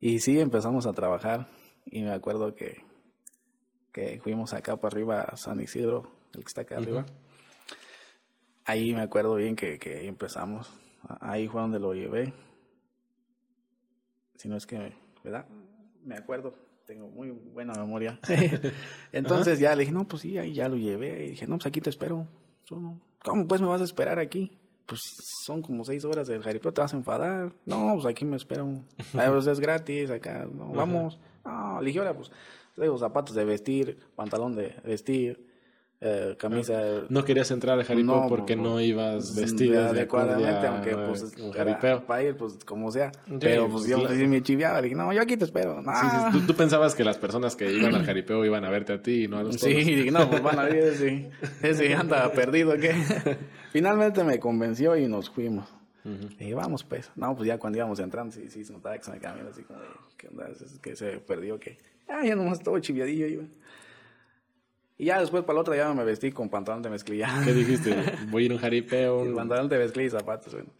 y sí, empezamos a trabajar. Y me acuerdo que, que fuimos acá para arriba a San Isidro, el que está acá arriba. Ahí me acuerdo bien que, que empezamos. Ahí fue donde lo llevé. Si no es que, ¿verdad? Me acuerdo. Tengo muy buena memoria. Entonces ya le dije, no, pues sí, ahí ya lo llevé. Y dije, no, pues aquí te espero. ¿Cómo pues me vas a esperar aquí? Pues son como seis horas del jaripeo, te vas a enfadar. No, pues aquí me esperan. Ah, *laughs* pues es gratis acá. No, vamos. No, le dije, ahora pues traigo zapatos de vestir, pantalón de vestir, eh, camisa. No querías entrar al jaripeo No, porque pues, no ibas pues, vestido de adecuadamente, aunque pues un jaripeo. para ir, pues como sea. Pero pues pues, yo claro. me chiviaba, dije, no, yo aquí te espero. No. Sí, sí, tú, tú pensabas que las personas que iban al jaripeo iban a verte a ti y no a los Sí, toros. dije, no, pues van a ver ese, *laughs* ese anda perdido, ¿qué? *laughs* Finalmente me convenció y nos fuimos. Y dije, vamos pues. No, pues ya cuando íbamos entrando, sí, sí, se notaba que se me viendo así como, de, ¿qué onda? Que se perdió, que Ah, ya nomás todo chiviadillo iba. Y ya después para la otra ya me vestí con pantalón de mezclilla. ¿Qué dijiste? *laughs* Voy a ir a un jaripeo. El un- pantalón de mezclilla y zapatos, bueno.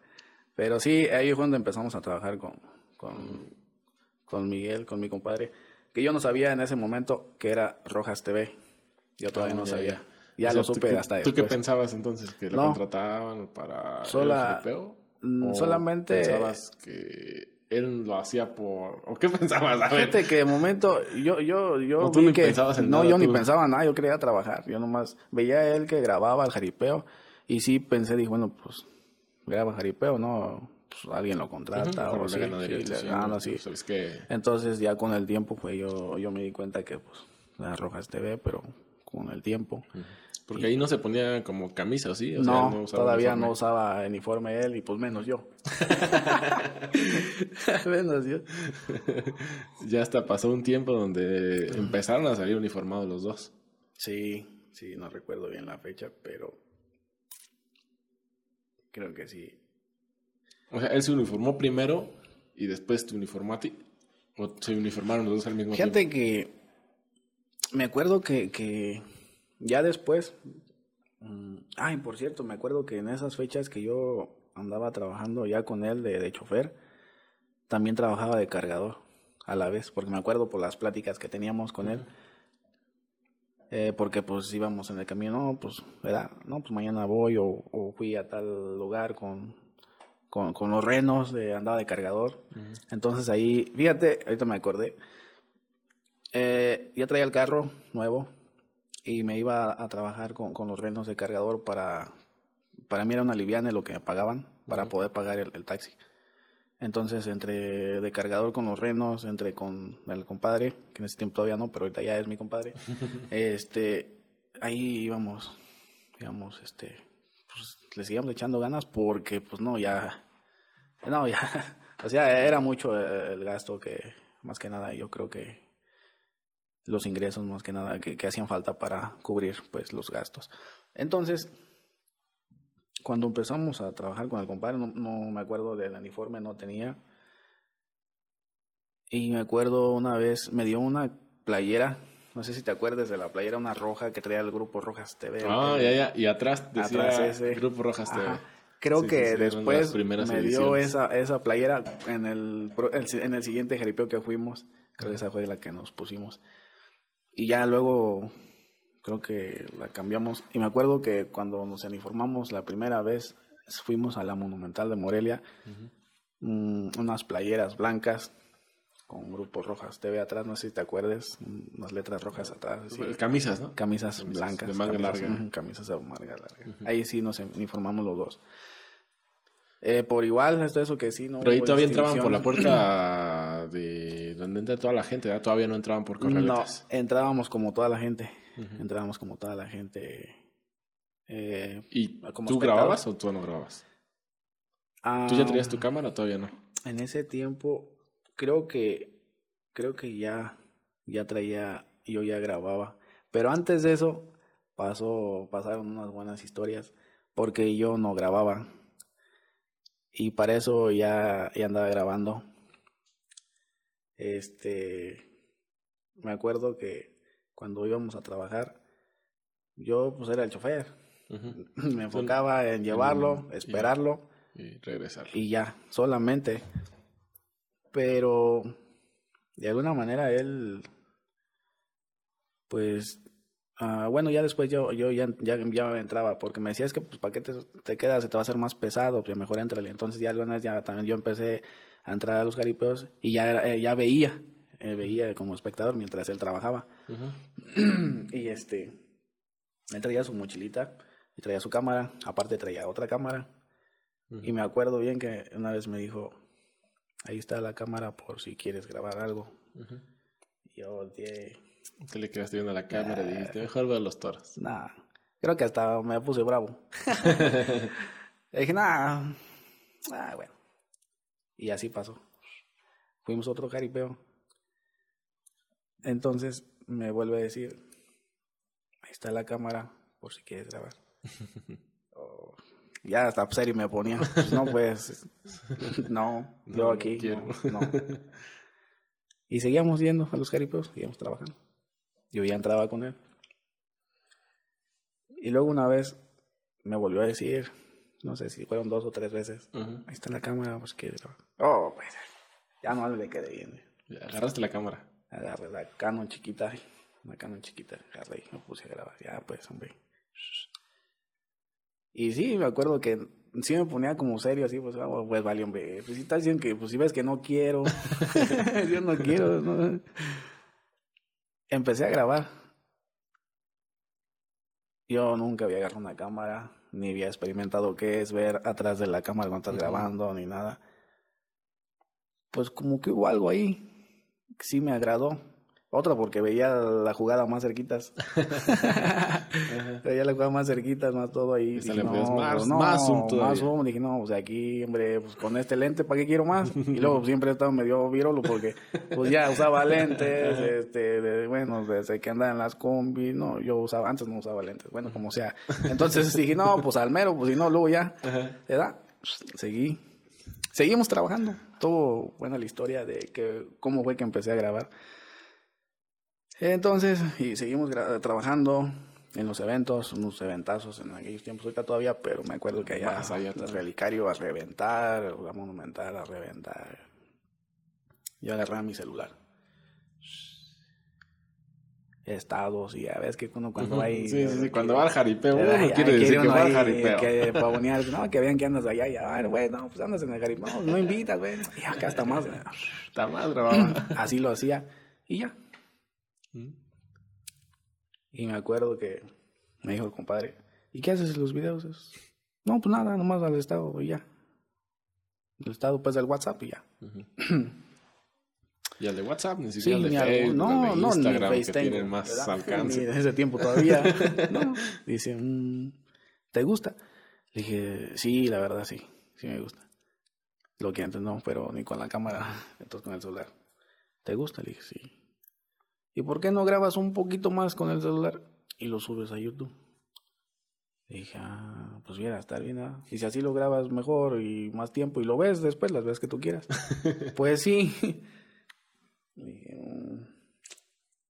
Pero sí, ahí fue donde empezamos a trabajar con, con, con Miguel, con mi compadre, que yo no sabía en ese momento que era Rojas TV. Yo todavía Ah, no ya, sabía. ya. Ya sea, lo ¿tú supe qué- hasta ¿Tú qué después. pensabas entonces? ¿Que lo No. contrataban para Sola- el jaripeo? mm, ¿O solamente- ¿Pensabas que él lo hacía por...? ¿O qué *laughs* pensabas? A ver. Fíjate que de momento yo yo yo No, tú vi ni que pensabas en no nada, yo ni tú. pensaba nada, yo quería trabajar. Yo nomás veía a él que grababa el jaripeo y sí pensé dije, bueno, pues graba jaripeo, no pues alguien lo contrata Ujú, o le sí, gana sí, sí, gana, ¿no? sí. ¿Sabes qué? Entonces ya con el tiempo pues yo yo me di cuenta que pues las Rojas TV, pero con el tiempo. Porque ahí no se ponía como camisa, ¿o sí? O sea, no, él usaba todavía uniforme. no usaba uniforme él y pues menos yo. *laughs* menos yo. Ya hasta pasó un tiempo donde empezaron a salir uniformados los dos. Sí, sí, no recuerdo bien la fecha, pero creo que sí. O sea, él se uniformó primero y después te uniformó a ti. O se uniformaron los dos al mismo Fíjate que me acuerdo que, que ya después, mm, ay, por cierto, me acuerdo que en esas fechas que yo andaba trabajando ya con él de, de chofer, también trabajaba de cargador a la vez, porque me acuerdo por las pláticas que teníamos con él. Eh, porque pues íbamos en el camino, no, pues, ¿verdad? No, pues mañana voy o, o fui a tal lugar con, con, con, los renos de andaba de cargador. Entonces ahí, fíjate, ahorita me acordé, eh, ya traía el carro nuevo y me iba a, trabajar con, con, los renos de cargador para, para mí era una liviana lo que me pagaban para poder pagar el, el taxi. Entonces, entre de cargador con los renos, entre con el compadre, que en ese tiempo todavía no, pero ahorita ya es mi compadre, *laughs* este, ahí íbamos, digamos, este, pues le seguíamos echando ganas porque, pues no, ya, no, ya, *laughs* o sea, era mucho el gasto que, más que nada, yo creo que los ingresos, más que nada, que, que hacían falta para cubrir, pues, los gastos. Entonces, cuando empezamos a trabajar con el compadre, no, no, me acuerdo del uniforme, no tenía. Y me acuerdo una vez, me dio una playera, no sé si te acuerdas de la playera, una roja que traía el grupo Rojas TV. Ah, ya, ya, y atrás decía atrás ese. Grupo Rojas TV. Ajá. Creo sí, que sí, después me dio esa, esa playera en el, en el siguiente jaripeo que fuimos. Creo que esa fue la que nos pusimos. Y ya luego creo que la cambiamos. Y me acuerdo que cuando nos uniformamos la primera vez, fuimos a la Monumental de Morelia, uh -huh. unas playeras blancas con grupos rojas TV atrás, no sé si te acuerdes, unas letras rojas atrás. Así. Camisas, ¿no? Camisas, camisas blancas. De manga camisas, larga. Camisas de manga larga. Uh -huh. Ahí sí nos uniformamos los dos. Eh, por igual, esto eso que sí, no. Pero ahí todavía entraban por la puerta *clears throat* de donde entra toda la gente, ¿verdad? Todavía no entraban por corraletas. No, entrábamos como toda la gente. Uh -huh. Entrábamos como toda la gente. Eh, ¿Y tú grababas o tú no grababas? Ah, ¿Tú ya tenías tu cámara o todavía no? En ese tiempo, creo que, creo que ya, ya traía, yo ya grababa. Pero antes de eso, pasó, pasaron unas buenas historias, porque yo no grababa. Y para eso ya, ya andaba grabando. Este, me acuerdo que cuando íbamos a trabajar, yo pues era el chofer. Uh *laughs* -huh. Me enfocaba en llevarlo, y, esperarlo. Y regresar. Y ya, solamente. Pero de alguna manera él, pues, uh, bueno, ya después yo, yo ya, ya, ya entraba, porque me decía, es que, pues, ¿para qué te, te, quedas? Se te va a hacer más pesado, pues mejor entrale. Entonces ya algunas ya también yo empecé a entrar a los garipeos y ya, eh, ya veía, eh, veía como espectador mientras él trabajaba. Uh *clears throat* -huh. y este, él traía su mochilita y traía su cámara, aparte traía otra cámara. Uh -huh. Y me acuerdo bien que una vez me dijo, ahí está la cámara por si quieres grabar algo. Uh -huh. Y yo volteé. Te le quedaste viendo la cámara y dijiste, mejor ver los toros. Nah, creo que hasta me puse bravo. *laughs* *laughs* dije, nah, ah, bueno. Y así pasó. Fuimos a otro jaripeo. Entonces me vuelve a decir, ahí está la cámara por si quieres grabar. *laughs* oh, ya hasta serio me ponía. Pues no, pues, no, yo no, aquí, no, no, Y seguíamos yendo a los jaripeos, seguíamos trabajando. Yo ya entraba con él. Y luego una vez me volvió a decir, no sé si fueron dos o tres veces, uh -huh. ahí está la cámara, pues grabar. Oh, pues, ya no le quedé bien. Ya, agarraste la cámara. Agarré la Canon chiquita, una Canon chiquita, agarré y me puse a grabar. Ya, pues, hombre. Y sí, me acuerdo que sí me ponía como serio, así, pues, oh, pues vale, hombre. Pues si estás diciendo que, pues si ves que no quiero, *laughs* *laughs* yo no quiero, no. Empecé a grabar. Yo nunca había agarrado una cámara, ni había experimentado qué es ver atrás de la cámara cuando estás uh -huh. grabando, ni nada. Pues como que hubo algo ahí que sí me agradó. Otra porque veía la jugada más cerquitas. *laughs* veía la jugada más cerquitas, más todo ahí. Dije, no, pues más, no, más zoom todavía. Más zoom. Dije, no, pues aquí, hombre, pues con este lente, ¿para qué quiero más? Y luego *laughs* siempre he estado medio virolo porque pues ya usaba lentes, este, de, bueno, desde que andaba en las combi, no, yo usaba, antes no usaba lentes, bueno, como sea. Entonces dije, no, pues al mero, pues si no, luego ya, ¿verdad? Seguí. Seguimos trabajando. Todo buena la historia de que cómo fue que empecé a grabar. Entonces, y seguimos trabajando. en los eventos, unos eventazos en aquellos tiempos, ahorita todavía, pero me acuerdo que allá, el relicario a reventar, la monumental a reventar. Yo agarraba mi celular. Estados y a veces que uno cuando va ahí... Sí, sí, sí, cuando va al jaripeo, uno quiere decir que va al jaripeo. Que, *laughs* no, que vean que andas allá, ya, güey, no, pues andas en el jaripeo, no, no invitas, güey, y acá está más. *laughs* está más grabado. Así lo hacía, y ya. Y me acuerdo que me dijo el compadre, ¿y qué haces en los videos? No, pues nada, nomás al estado y ya. El estado pues del WhatsApp y ya. Y al de WhatsApp, ni siquiera sí, el de Facebook, no, no, Instagram, *laughs* ni que tiene más alcance. Ni ese tiempo todavía. *laughs* no. Dice, mm, ¿te gusta? Le dije, sí, la verdad sí, sí me gusta. Lo que antes no, pero ni con la cámara, *laughs* entonces con el celular. ¿Te gusta? Le dije, sí. ¿Y por qué no grabas un poquito más con el celular y lo subes a YouTube? dije, ah, pues mira, estar bien. Y si así lo grabas mejor y más tiempo y lo ves después, las veces que tú quieras. *laughs* pues sí. dije, mm,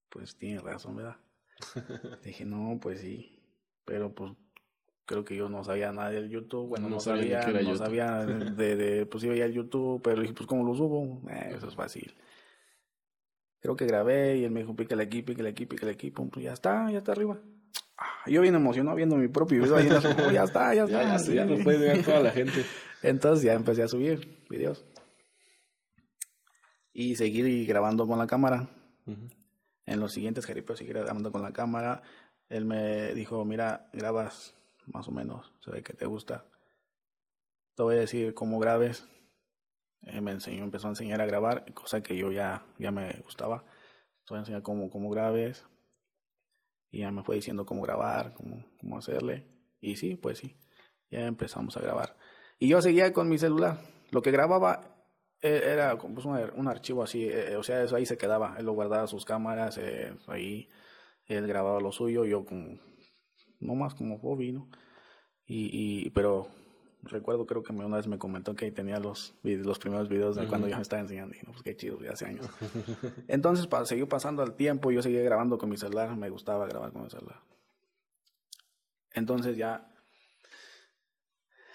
pues tiene razón, ¿verdad? *laughs* dije, no, pues sí. Pero pues creo que yo no sabía nada del YouTube. Bueno, no, sabía, no sabía de, de, pues sí veía el YouTube, pero dije, pues ¿cómo lo subo? Eh, eso es fácil creo que grabé y él me dijo, pícale aquí, pícale aquí, pícale aquí, pum, ya está, ya está arriba. Ah, yo bien emocionado viendo mi propio video ahí, ya está, ya *laughs* está. ya, ya, lo puede ver toda la gente. *laughs* Entonces ya empecé a subir videos. Y seguir grabando con la cámara. En los siguientes jaripeos seguir grabando con la cámara. Él me dijo, mira, grabas más o menos, se ve que te gusta. Te voy a decir cómo grabes eh, me enseñó, empezó a enseñar a grabar, cosa que yo ya, ya me gustaba. A enseñar cómo, cómo grabes. Y ya me fue diciendo cómo grabar, cómo, cómo hacerle. Y sí, pues sí, ya empezamos a grabar. Y yo seguía con mi celular. Lo que grababa eh, era pues, un, un, archivo así, eh, o sea, eso ahí se quedaba. Él lo guardaba sus cámaras, ahí él grababa lo suyo, yo como, no más como hobby, ¿no? Y, y, pero recuerdo, creo que una vez me comentó que tenía los, los primeros videos de cuando yo me estaba enseñando. Y no, pues qué chido, ya hace años. *laughs* Entonces, para, siguió pasando el tiempo, yo seguía grabando con mi celular, me gustaba grabar con mi celular. Entonces ya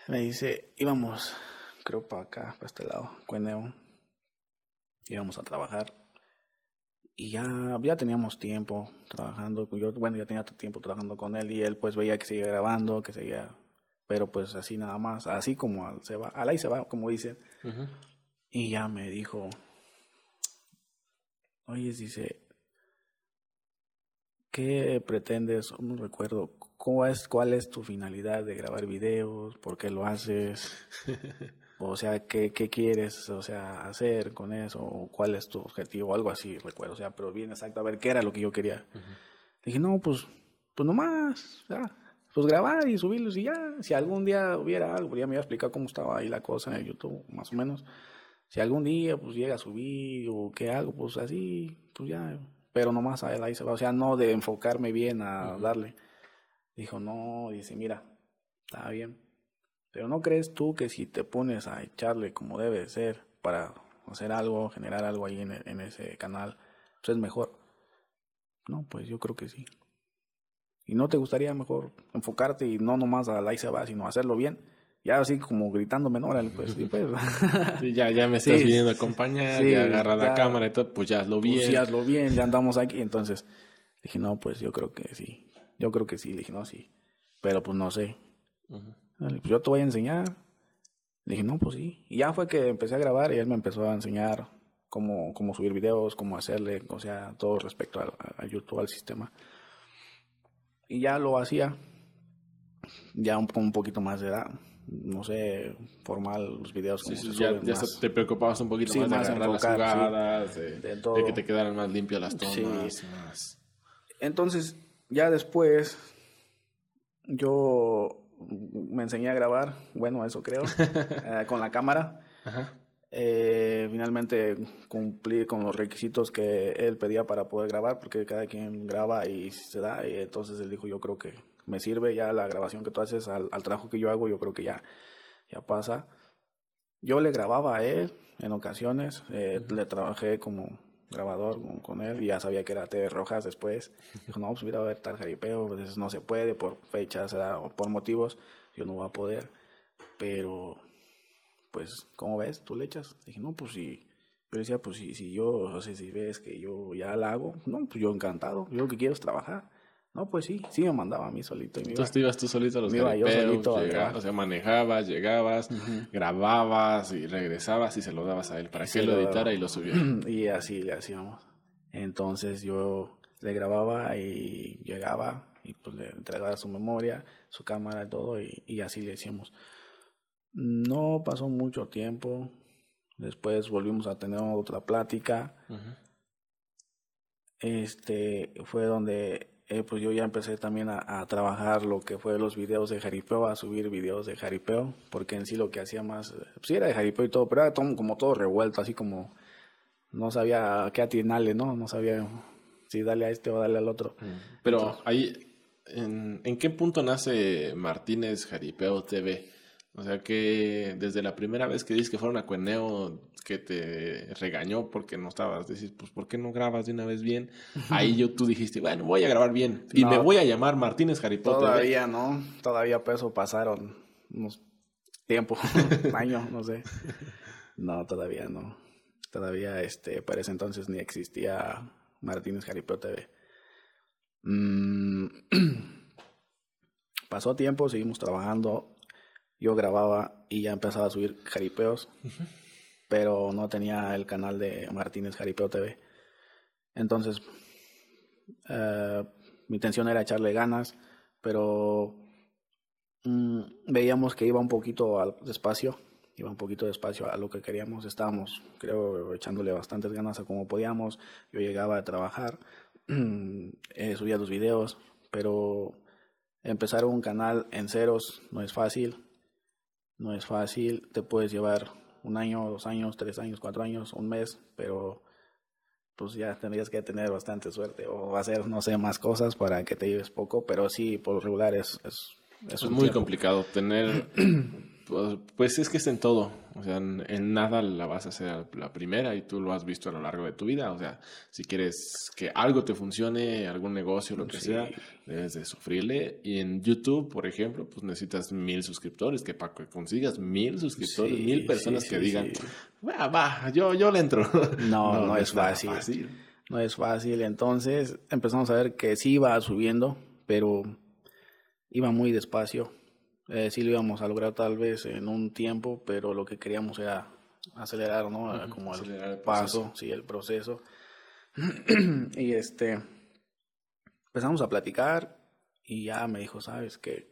me dice, íbamos, creo para acá, para este lado, Cueneo. Íbamos a trabajar. Y ya, ya teníamos tiempo trabajando. Yo, bueno, ya tenía tiempo trabajando con él y él pues veía que seguía grabando, que seguía pero pues así nada más, así como se va, al ahí se va, como dicen. Y ya me dijo, oye, dice, ¿qué pretendes? No recuerdo, ¿cómo es, ¿cuál es tu finalidad de grabar videos? ¿Por qué lo haces? *laughs* o sea, ¿qué, ¿qué, quieres o sea, hacer con eso? ¿O ¿Cuál es tu objetivo? Algo así, recuerdo. O sea, pero bien exacto, a ver qué era lo que yo quería. Dije, no, pues, pues nomás, ya pues grabar y subirlos y ya, si algún día hubiera algo, ya me iba a explicar cómo estaba ahí la cosa en el YouTube, más o menos. Si algún día pues llega a subir o que algo, pues así, pues ya, pero nomás a él ahí se va, o sea, no de enfocarme bien a darle. Dijo, no, dice, mira, está bien, pero no crees tú que si te pones a echarle como debe ser para hacer algo, generar algo ahí en, en ese canal, pues es mejor. No, pues yo creo que sí. ¿Y no te gustaría mejor enfocarte y no nomás a la y se va, sino hacerlo bien? Ya así como gritándome, no, pues, sí, pues. *laughs* ya, ya me estás viniendo a acompañar, ya agarra la cámara y todo, pues ya hazlo bien. Pues, hazlo bien, ya andamos aquí. Entonces dije, no, pues yo creo que sí. Yo creo que sí. dije, no, sí. Pero pues no sé. pues yo te voy a enseñar. dije, no, pues sí. Y ya fue que empecé a grabar y él me empezó a enseñar cómo, cómo subir videos, cómo hacerle, o sea, todo respecto a YouTube, al sistema y ya lo hacía ya con un poquito más de edad no sé, formal los videos como sí, ya, te preocupabas un poquito más, de agarrar las jugadas, de, que te quedaran más limpias las tomas. Más. Entonces, ya después, yo me enseñé a grabar, bueno, eso creo, *laughs* eh, con la cámara. Ajá. Eh, finalmente cumplí con los requisitos que él pedía para poder grabar, porque cada quien graba y se da, y entonces él dijo, yo creo que me sirve ya la grabación que tú haces al, trabajo que yo hago, yo creo que ya, ya pasa. Yo le grababa a él en ocasiones, eh, le trabajé como grabador con, él y ya sabía que era TV Rojas después. *laughs* Dijo, no, pues mira, a ver tal jaripeo, pues no se puede por fechas o por motivos, yo no voy a poder. Pero, pues, ¿cómo ves? ¿Tú le echas? Dije, no, pues si, yo decía, pues si, si yo, no sé si ves que yo ya la hago, no, pues yo encantado, yo lo que quiero es trabajar. No, pues sí, sí me mandaba a mí solito. Y Entonces te ibas tú solito a los garipeos, o sea, manejabas, llegabas, grababas y regresabas y se lo dabas a él para que él lo editara y lo subiera. *clears throat* y así le hacíamos. Entonces yo le grababa y llegaba y pues le entregaba su memoria, su cámara y todo y, y así le hicimos. No pasó mucho tiempo, después volvimos a tener otra plática. Este fue donde eh, pues yo ya empecé también a, trabajar lo que fue los videos de jaripeo, a subir videos de jaripeo, porque en sí lo que hacía más, pues sí era de jaripeo y todo, pero era como todo revuelto, así como no sabía qué atinarle, ¿no? No sabía si darle a este o darle al otro. Pero ahí, ¿en, ¿en qué punto nace Martínez Jaripeo TV? O sea que desde la primera vez que dices que fueron a Cueneo, que te regañó porque no estabas, decís, pues ¿por qué no grabas de una vez bien? Ahí yo tú dijiste, bueno, voy a grabar bien y me voy a llamar Martínez Harry Potter. Todavía no, todavía peso pasaron unos tiempo, *laughs* años, no sé. No, todavía no. Todavía este, para ese entonces ni existía Martínez Harry Potter TV. Mm, *clears throat* pasó tiempo, seguimos trabajando yo grababa y ya empezaba a subir jaripeos, pero no tenía el canal de Martínez Jaripeo TV. Entonces, eh, mi intención era echarle ganas, pero mm, veíamos que iba un poquito al despacio, iba un poquito despacio a lo que queríamos. Estábamos, creo, echándole bastantes ganas a como podíamos. Yo llegaba a trabajar, *clears throat* eh, subía los videos, pero empezar un canal en ceros no es fácil no es fácil, te puedes llevar un año, dos años, tres años, cuatro años, un mes, pero pues ya tendrías que tener bastante suerte o hacer, no sé, más cosas para que te lleves poco, pero sí, por regular es... Es, es, muy complicado tener *clears throat* Pues, pues, es que es en todo. O sea, en, nada la vas a hacer la primera y tú lo has visto a lo largo de tu vida. O sea, si quieres que algo te funcione, algún negocio, lo que sea, debes de sufrirle. Y en YouTube, por ejemplo, pues necesitas mil suscriptores. Que para que consigas mil suscriptores, mil personas que digan, va, va, yo, yo le entro. *laughs* No, no, es fácil. fácil. No es fácil. Entonces empezamos a ver que sí iba subiendo, pero iba muy despacio eh, sí lo íbamos a lograr tal vez en un tiempo, pero lo que queríamos era acelerar, ¿no? Como el, paso, sí, el proceso. *clears throat* y este, empezamos a platicar y ya me dijo, ¿sabes qué?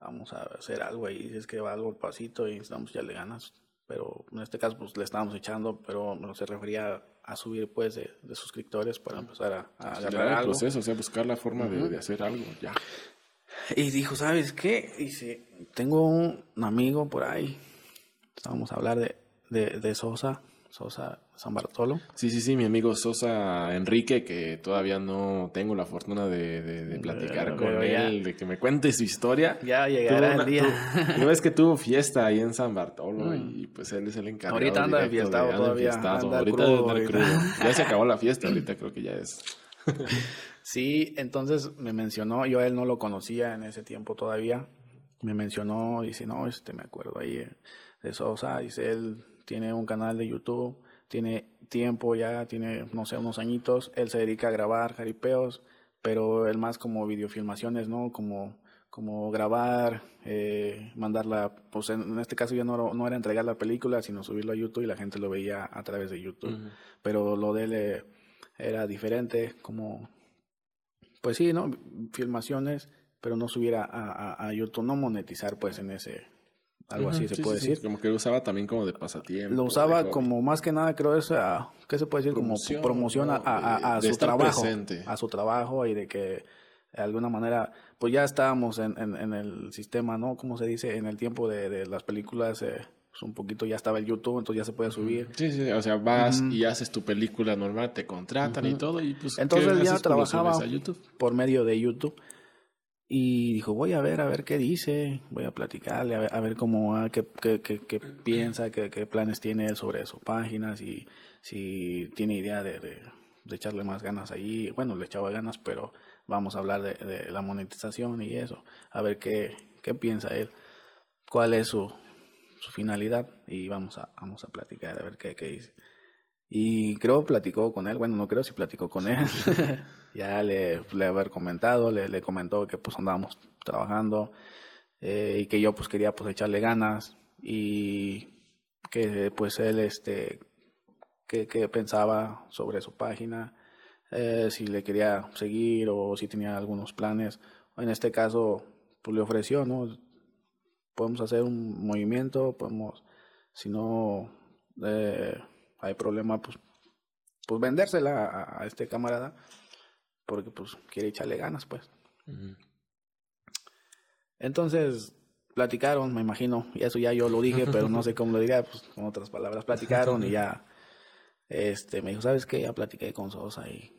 Vamos a hacer algo ahí, es que va algo el pasito y estamos ya le ganas. Pero en este caso, pues le estábamos echando, pero no se refería a subir, pues, de, suscriptores para empezar a, a agarrar algo. el proceso, o sea, buscar la forma de, de hacer algo, ya. Y dijo, ¿sabes qué? Dice, tengo un amigo por ahí. Vamos a hablar de, de, de Sosa, Sosa San Bartolo. Sí, sí, sí, mi amigo Sosa Enrique, que todavía no tengo la fortuna de, de, platicar con él, de que me cuente su historia. Ya llegará el día. Tú, ves *laughs* que tuvo fiesta ahí en San Bartolo mm. y pues él es el encargado. Ahorita anda enfiestado todavía. ahorita crudo. Ya se acabó la fiesta, ahorita creo que ya es. *laughs* Sí, entonces me mencionó, yo a él no lo conocía en ese tiempo todavía, me mencionó, dice, no, este me acuerdo ahí de Sosa, dice, él tiene un canal de YouTube, tiene tiempo ya, tiene, no sé, unos añitos, él se dedica a grabar jaripeos, pero él más como videofilmaciones, ¿no? Como, como grabar, eh, mandarla, pues en, este caso ya no, no era entregar la película, sino subirlo a YouTube y la gente lo veía a través de YouTube. Pero lo de él eh, era diferente, como pues sí, ¿no? Filmaciones, pero no subiera a, a, YouTube, no monetizar pues en ese, algo así se puede decir. Como que lo usaba también como de pasatiempo. Lo usaba como más que nada, creo, es, ¿qué se puede decir? como promoción a, a, su trabajo. A su trabajo y de que de alguna manera, pues ya estábamos en, en, el sistema, ¿no? ¿Cómo se dice? En el tiempo de, de las películas, eh, pues, un poquito ya estaba el YouTube, entonces ya se puede subir. Sí, sí, o sea, vas y haces tu película normal, te contratan y todo y pues Entonces ya trabajaba por medio de YouTube. Y dijo, voy a ver, a ver qué dice, voy a platicarle, a ver, a ver cómo va, qué, qué, qué, qué piensa, qué, planes tiene él sobre su página, si, si tiene idea de, de, de, echarle más ganas ahí. Bueno, le echaba ganas, pero vamos a hablar de, de la monetización y eso, a ver qué, qué piensa él, cuál es su, su finalidad y vamos a, vamos a platicar, a ver qué, qué dice. Y creo platicó con él, bueno, no creo si platicó con él. *laughs* ya le, le haber comentado, le, le, comentó que pues andábamos trabajando eh, y que yo pues quería pues echarle ganas y que pues él este que, que pensaba sobre su página, eh, si le quería seguir o si tenía algunos planes. En este caso pues le ofreció, ¿no? Podemos hacer un movimiento, podemos, si no... Eh, hay problema, pues, pues vendérsela a, a, este camarada, porque pues quiere echarle ganas, pues. Uh -huh. Entonces, platicaron, me imagino, y eso ya yo lo dije, *laughs* pero no sé cómo lo diría, pues con otras palabras, platicaron y ya, este, me dijo, ¿sabes qué? Ya platiqué con Sosa y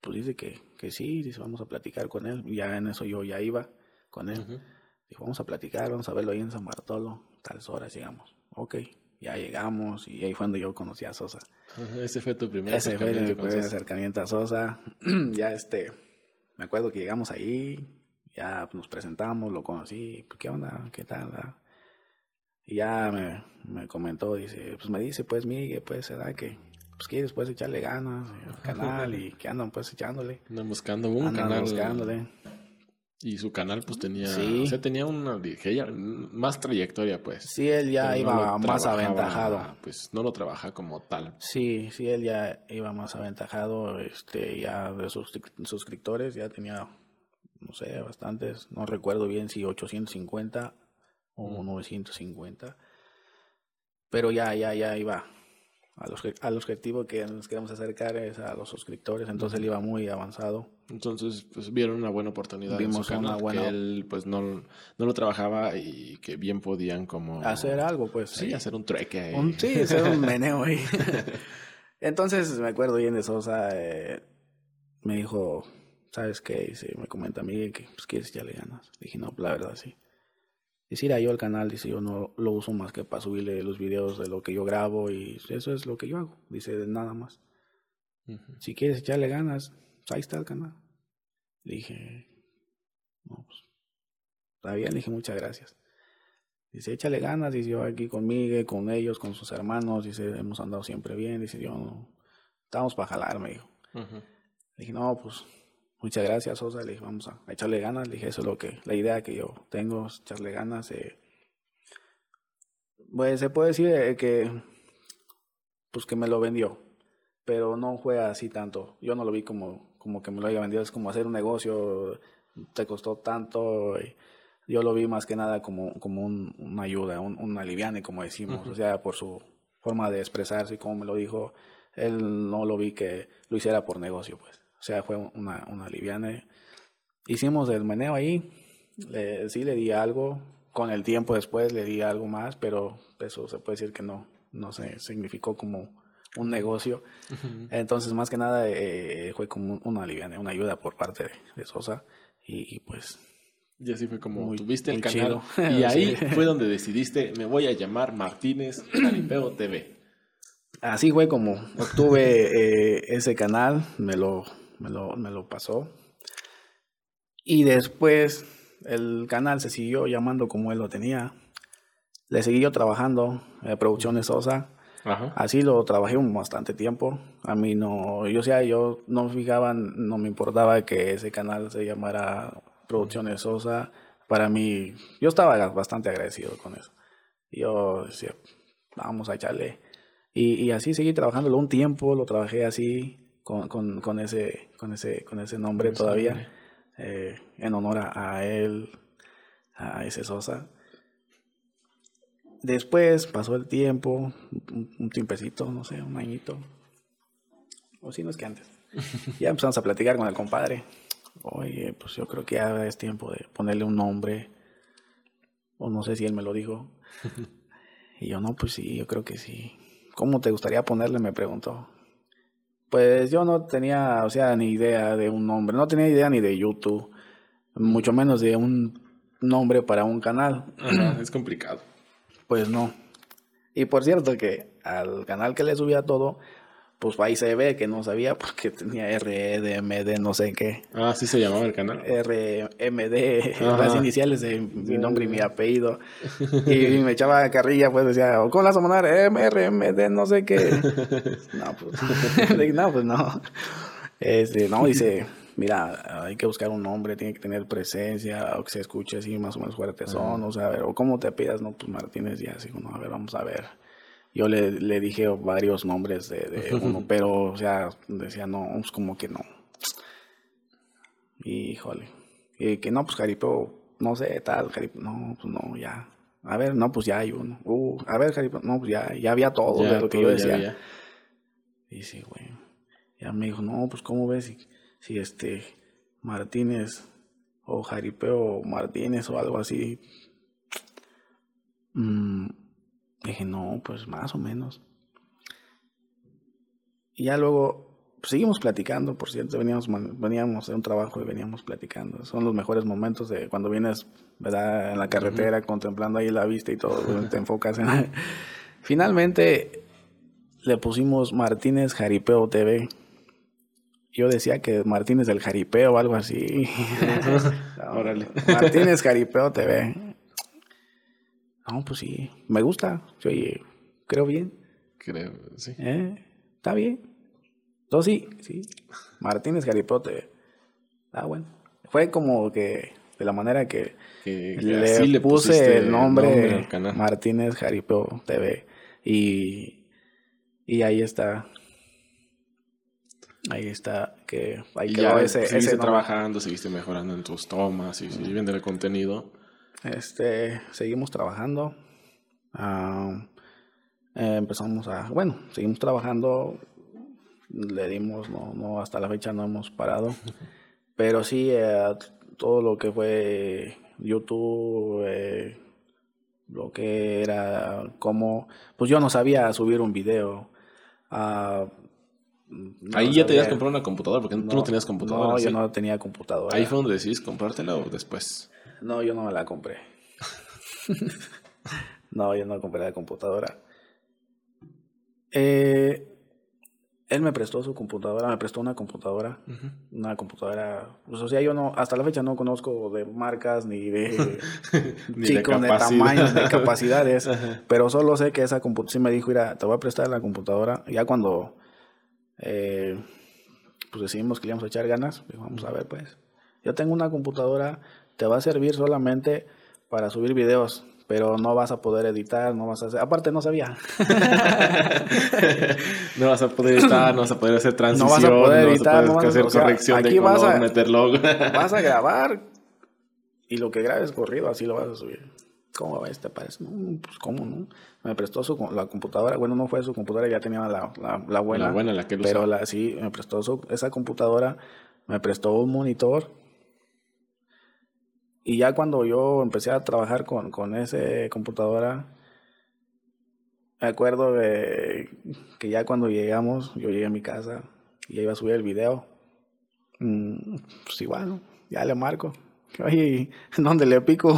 pues dice que, que sí, dice, vamos a platicar con él, y ya en eso yo ya iba con él. Uh -huh. Dijo, vamos a platicar, vamos a verlo ahí en San Bartolo, tales horas llegamos. Ok, ya llegamos y ahí fue cuando yo conocí a Sosa. Ese fue tu primer Ese fue mi primer acercamiento a Sosa. *clears throat* ya este, me acuerdo que llegamos ahí, ya nos presentamos, lo conocí, ¿qué onda? ¿Qué tal? Y ya me, me comentó, dice, pues me dice, pues Miguel, pues será que pues quieres pues echarle ganas al canal y que andan pues echándole. Andan buscando un andan canal. buscándole. Y su canal pues tenía, Sí. o sea, tenía una más trayectoria pues. Sí, él ya Pero iba no más aventajado. Pues no lo trabaja como tal. Sí, sí, él ya iba más aventajado, este, ya de sus suscriptores, ya tenía, no sé, bastantes, no recuerdo bien si 850 o 950, pero ya, ya, ya iba a los, al objetivo que nos queremos acercar es a los suscriptores, entonces él iba muy avanzado. Entonces, pues vieron una buena oportunidad en Vimos su canal, una buena- que él pues no, no lo trabajaba y que bien podían como... Hacer algo, pues. Sí, hacer un trueque. Un- sí, hacer un meneo ahí. *laughs* Entonces me acuerdo bien de Sosa, eh, me dijo, ¿sabes qué? Dice, me comenta Miguel que pues quieres echarle ganas. Dije, no, la verdad sí. Dice, yo el canal, dice, yo no lo uso más que para subirle los videos de lo que yo grabo y eso es lo que yo hago. Dice, nada más. Si quieres echarle ganas, ahí está el canal. Le dije, no, pues, está bien, le dije, muchas gracias. Dice, échale ganas, dice, yo aquí con Miguel, con ellos, con sus hermanos, dice, hemos andado siempre bien, dice, yo no, estamos para jalar, me dijo. Le dije, no, pues, muchas gracias, Sosa, le dije, vamos a, a echarle ganas, le dije, eso es lo que, la idea que yo tengo, es echarle ganas, eh. Pues se puede decir eh, que, pues que me lo vendió, pero no fue así tanto, yo no lo vi como, como que me lo haya vendido, es como hacer un negocio, te costó tanto, y yo lo vi más que nada como, como un, una ayuda, un, un aliviane, como decimos, o sea, por su forma de expresarse y como me lo dijo, él no lo vi que lo hiciera por negocio, pues. O sea, fue una, una liviana. Hicimos el meneo ahí. Le, sí le di algo. Con el tiempo después le di algo más, pero eso se puede decir que no, no se significó como un negocio. Entonces, más que nada, eh, fue como una liviana, una ayuda por parte de, de Sosa. Y, y, pues, Y así fue como Muy- tuviste el canal. chido. *laughs* Y *laughs* ahí Sí. fue donde decidiste, me voy a llamar Martínez Jaripeo TV. así fue como obtuve eh, ese canal, me lo, me, lo, me lo pasó. Y después el canal se siguió llamando como él lo tenía. Le seguí yo trabajando, eh, Producciones Sosa. Ajá. Así lo trabajé un bastante tiempo. A mí no, yo o sea, yo no me fijaba, no me importaba que ese canal se llamara Producciones Sosa. Para mí, yo estaba bastante agradecido con eso. Yo decía, vamos a echarle. Y, y así seguí trabajándolo un tiempo, lo trabajé así, con, con, con ese, con, ese, con ese nombre todavía, eh, en honor a, a él, a ese Sosa. Después pasó el tiempo, un, un tiempecito, no sé, un añito. O si no es que antes. *laughs* Ya empezamos a platicar con el compadre. Oye, pues yo creo que ya es tiempo de ponerle un nombre. O no sé si él me lo dijo. *laughs* Y yo, no, pues sí, yo creo que sí. ¿Cómo te gustaría ponerle? Me preguntó. Pues yo no tenía, o sea, ni idea de un nombre. No tenía idea ni de YouTube. mucho menos de un nombre para un canal. es complicado. Pues no. Y por cierto que al canal que le subía todo, pues ahí se ve que no sabía porque tenía REDMD, no sé qué. Ah, sí se llamaba el canal. RMD, las iniciales de mi nombre y mi apellido. *laughs* Y, me echaba carrilla, pues decía, ¿cómo la vas a mandar? MRMD, no sé qué. *laughs* No, pues *laughs* no. Pues no. Este, no, dice, mira, hay que buscar un nombre, tiene que tener presencia, o que se escuche así más o menos fuerte son, o sea, a ver, o cómo te pidas, no, pues Martínez ya, así, bueno, a ver, vamos a ver. Yo le, le dije varios nombres de, de uno, pero, o sea, decía, no, pues como que no. Híjole. Y que no, pues Jaripeo, no sé, tal, Jaripeo, no, pues no, ya. A ver, no, pues ya hay uno. Uh, a ver, Jaripeo, no, pues ya, ya había todo de lo que yo decía. Y sí, güey. Ya me dijo, no, pues cómo ves si, si este Martínez o Jaripeo Martínez o algo así. Mm, Dije, no, pues más o menos. Y ya luego pues, seguimos platicando, por cierto, veníamos, veníamos de un trabajo y veníamos platicando. Son los mejores momentos de cuando vienes, ¿verdad? En la carretera, contemplando ahí la vista y todo, *laughs* te enfocas en... Finalmente le pusimos Martínez Jaripeo TV. Yo decía que Martínez del Jaripeo o algo así. *laughs* Martínez Jaripeo TV. No, pues sí, me gusta. Oye, creo bien. Creo, sí. ¿Eh? Está bien. Entonces sí, sí. Martínez Garipote. Ah, bueno. Fue como que de la manera que, le, puse el nombre, Martínez Jaripeo TV. Y, y ahí está. Ahí está, que ahí quedó ese, seguiste trabajando, seguiste mejorando en tus tomas y viendo el contenido. Este, seguimos trabajando. Ah, eh, empezamos a, bueno, seguimos trabajando. Le dimos, no, no, hasta la fecha no hemos parado. *laughs* Pero sí, eh, todo lo que fue YouTube, eh, lo que era como, pues yo no sabía subir un video. Ah, Ahí ya tenías que comprar una computadora, porque tú no tenías computadora. No, yo no tenía computadora. ¿Ahí fue donde decidiste comprártela o después? No, yo no me la compré. *laughs* no, yo no compré la computadora. Eh, él me prestó su computadora, me prestó una computadora, una computadora, pues, o sea, yo no, hasta la fecha no conozco de marcas ni de *laughs* chicos, de, tamaños, de capacidades, *laughs* pero solo sé que esa computadora, sí me dijo, mira, te voy a prestar la computadora, ya cuando, eh, pues decidimos que le íbamos a echar ganas, vamos a ver, pues, yo tengo una computadora te va a servir solamente para subir videos, pero no vas a poder editar, no vas a hacer, aparte no sabía. no vas a poder editar, no vas a poder hacer transición, no vas a poder editar, no vas a poder hacer corrección de color, vas a, meter logo. vas a grabar y lo que grabes corrido así lo vas a subir. ¿Cómo ves? ¿Te parece? No, pues cómo no. Me prestó su, la computadora, bueno, no fue su computadora, ya tenía la, la, buena. La buena, la que Pero la, sí, me prestó su, esa computadora, me prestó un monitor y ya cuando yo empecé a trabajar con, con esa computadora, me acuerdo de que ya cuando llegamos, yo llegué a mi casa y iba a subir el video. Mm, pues igual, ya le marco. Oye, ¿dónde le pico?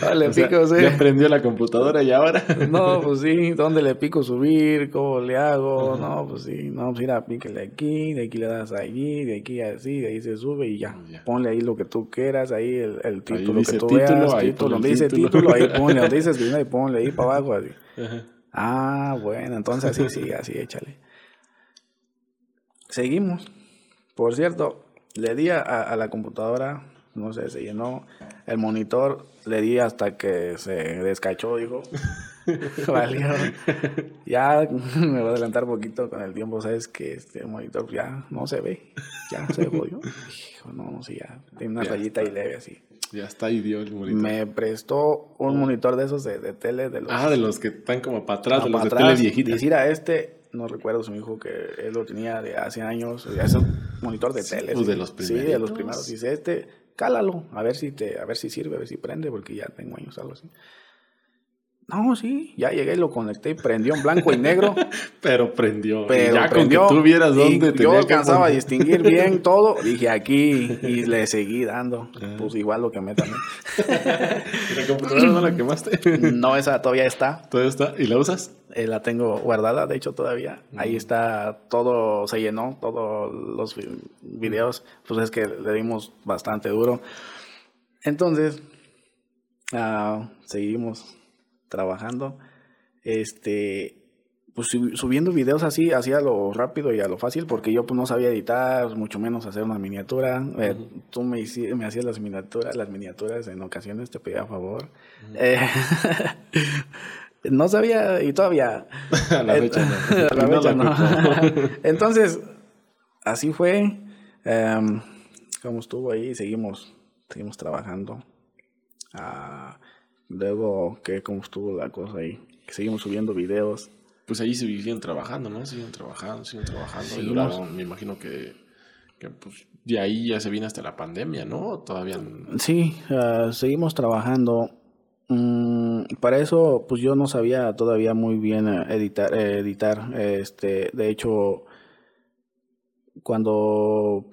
¿Dónde *laughs* le pico? Sí. Ya prendió la computadora y ahora. no, pues sí, ¿dónde le pico subir? ¿Cómo le hago? No, pues sí, no, pues mira, píquele aquí, de aquí le das allí, de aquí así, de ahí se sube y ya. Ponle ahí lo que tú quieras, ahí el, el título que tú título, veas, ahí título, donde dice título, ahí ponle, *laughs* donde dice escribir, ahí ponle ahí para abajo, así. Ah, bueno, entonces así, sí, así, échale. Seguimos. Por cierto, le di a, la computadora, no sé, se llenó el monitor, le di hasta que se descachó, dijo. *laughs* Valió. ya me voy a adelantar un poquito con el tiempo, sabes que este monitor ya no se ve, ya se jodió. Hijo, no, no, sí, ya tiene una rayita y leve así. Ya está dio el monitor. Me prestó un monitor de esos de, de tele. De los, ah, de los que están como para atrás, de los de tele viejita. Y a este no recuerdo, su hijo que él lo tenía de hace años, es un monitor de tele. Pues de los primeros. Sí, de los primeros. Dice, este, cálalo, a ver si te, a ver si sirve, a ver si prende, porque ya tengo años, algo así. No, sí, ya llegué y lo conecté y prendió en blanco y negro. *laughs* pero prendió. Pero ya prendió. con que tú vieras dónde y tenía Yo alcanzaba a distinguir bien *laughs* todo. Dije aquí y le seguí dando. Ah. Pues igual lo quemé también. *laughs* ¿La computadora no la quemaste? No, esa todavía está. ¿Todo está? ¿Y la usas? Eh, la tengo guardada, de hecho, todavía. Ahí está todo, se llenó, todos los vi- videos. Pues es que le dimos bastante duro. Entonces, ah, seguimos trabajando. Este, pues subi- subiendo videos así, así a lo rápido y a lo fácil, porque yo pues no sabía editar, mucho menos hacer una miniatura. Eh, Tú me, me hacías las miniaturas, las miniaturas en ocasiones te pedía favor. Eh, *laughs* no sabía y todavía *laughs* A la fecha no. a la no. *laughs* Entonces, así fue. como estuvo ahí, seguimos, seguimos trabajando. Ah, luego, que cómo estuvo la cosa ahí. Que seguimos subiendo videos. Pues ahí se siguen trabajando, ¿no? Siguen trabajando, siguen trabajando. Y me imagino que, que pues, de ahí ya se viene hasta la pandemia, ¿no? ¿O Todavía. Sí, ah, seguimos trabajando. Mm, para eso, pues yo no sabía todavía muy bien eh, editar, eh, editar. Este, de hecho, cuando,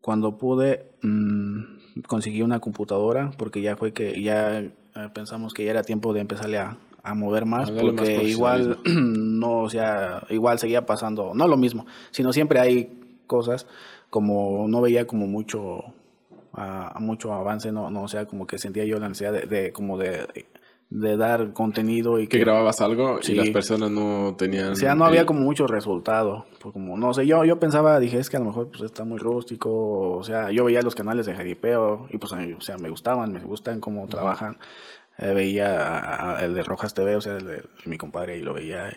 cuando pude, mm, conseguí una computadora porque ya fue que ya eh, pensamos que ya era tiempo de empezarle a, a mover más porque igual *clears throat* no, o sea, igual seguía pasando, no lo mismo, sino siempre hay cosas como no veía como mucho a, a mucho avance, no, no, o sea, como que sentía yo la necesidad de, de como de, de dar contenido y Que que, grababas algo Sí. y las personas no tenían. o sea, no había como mucho resultado, pues como, no sé, yo, yo pensaba, dije, es que a lo mejor pues está muy rústico, o sea, yo veía los canales de jaripeo y pues, o sea, me gustaban, me gustan cómo trabajan, Eh, veía el de Rojas TV, o sea, el de mi compadre y lo veía,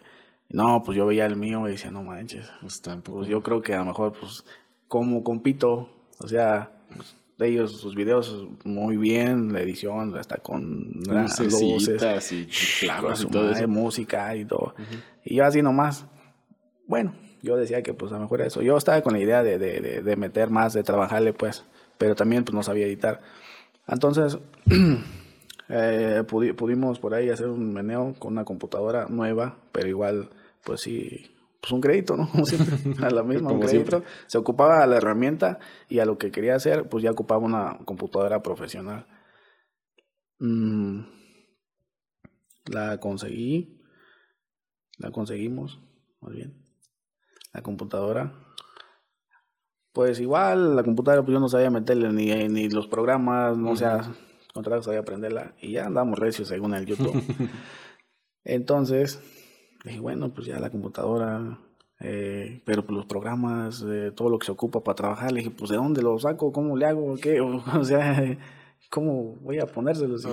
no, pues yo veía el mío y decía, no manches, Pues tampoco. pues yo creo que a lo mejor, pues, como compito, o sea, pues, ellos, sus videos muy bien, la edición, hasta con las luces, y clavos y todo madre, eso. música y todo. Y yo así nomás, bueno, yo decía que pues a lo mejor eso. Yo estaba con la idea de, de, de, de meter más, de trabajarle pues, pero también pues no sabía editar. Entonces, *clears throat* eh, pudi- pudimos por ahí hacer un meneo con una computadora nueva, pero igual, pues sí, pues un crédito, ¿no? *laughs* Como siempre, a la misma, un crédito. Se ocupaba la herramienta y a lo que quería hacer, pues ya ocupaba una computadora profesional. Mm, la conseguí, la conseguimos, más bien, la computadora. Pues igual, la computadora, pues yo no sabía meterle ni, ni los programas, no sé, contrario sabía aprenderla y ya andamos recios según el YouTube. *laughs* Entonces, dije, bueno, pues ya la computadora, eh, pero pues los programas, eh, todo lo que se ocupa para trabajar, le dije, pues ¿de dónde lo saco? ¿Cómo le hago? ¿Qué? O, *laughs* o sea, ¿cómo voy a ponérselos?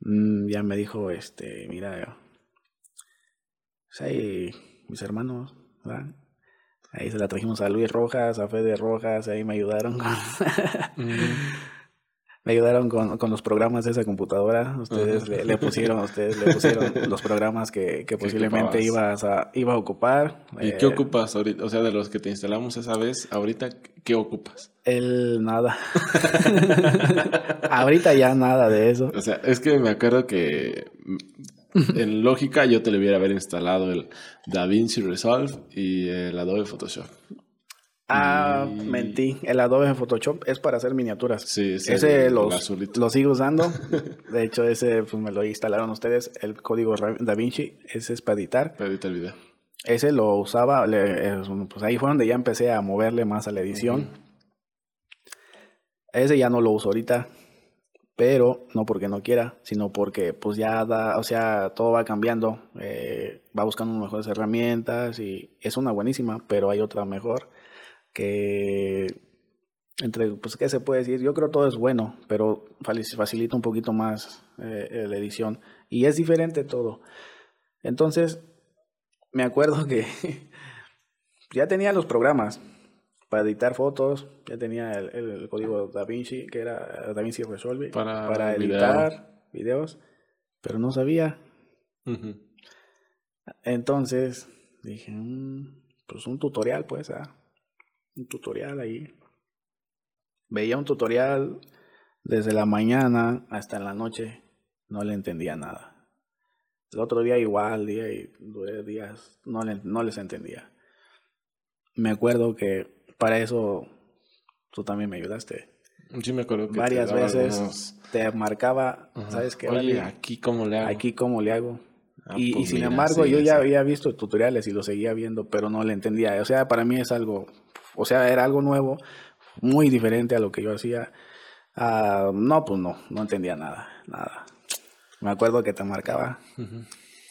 Mm, ya me dijo, este, mira, pues ahí mis hermanos, ¿verdad? Ahí se la trajimos a Luis Rojas, a Fede Rojas, ahí me ayudaron con, me ayudaron con, con los programas de esa computadora. Ustedes le, le pusieron, ustedes le pusieron *laughs* los programas que, que posiblemente ocupabas. ibas a, iba a ocupar. ¿Y Eh, qué ocupas ahorita? O sea, de los que te instalamos esa vez, ahorita, ¿qué ocupas? El nada. *laughs* *laughs* Ahorita ya nada de eso. O sea, es que me acuerdo que mm, en lógica yo te le hubiera haber instalado el DaVinci Resolve y el Adobe Photoshop. Ah, Y- mentí. El Adobe Photoshop es para hacer miniaturas. Sí, es ese el- los, lo sigo usando. *laughs* De hecho, ese pues, me lo instalaron ustedes. El código Ra- DaVinci, ese es para editar. Para editar el video. Ese lo usaba, le- eh, pues ahí fue donde ya empecé a moverle más a la edición. Ese ya no lo uso ahorita, pero no porque no quiera, sino porque pues ya da, o sea, todo va cambiando, eh, va buscando mejores herramientas y es una buenísima, pero hay otra mejor que entre, pues, ¿qué se puede decir? Yo creo todo es bueno, pero facilita un poquito más eh, la edición y es diferente todo. Entonces, me acuerdo que *laughs* ya tenía los programas para editar fotos, ya tenía el, el- código DaVinci, que era DaVinci Resolve, Para para video. editar videos, pero no sabía. Entonces dije, "Mm, pues un tutorial, pues, ah, un tutorial ahí. Veía un tutorial desde la mañana hasta la noche, no le entendía nada. El otro día igual, día y duré días, no, no les entendía. Me acuerdo que para eso tú también me ayudaste. Sí, me acuerdo que Varias veces te marcaba, ¿sabes qué? Oye, aquí cómo le hago. Aquí cómo le hago. Ah, y, pues sin embargo, yo ya había visto tutoriales y lo seguía viendo, pero no le entendía. O sea, para mí es algo, o sea, era algo nuevo, muy diferente a lo que yo hacía. Ah, no, pues no, no entendía nada, nada. Me acuerdo que te marcaba,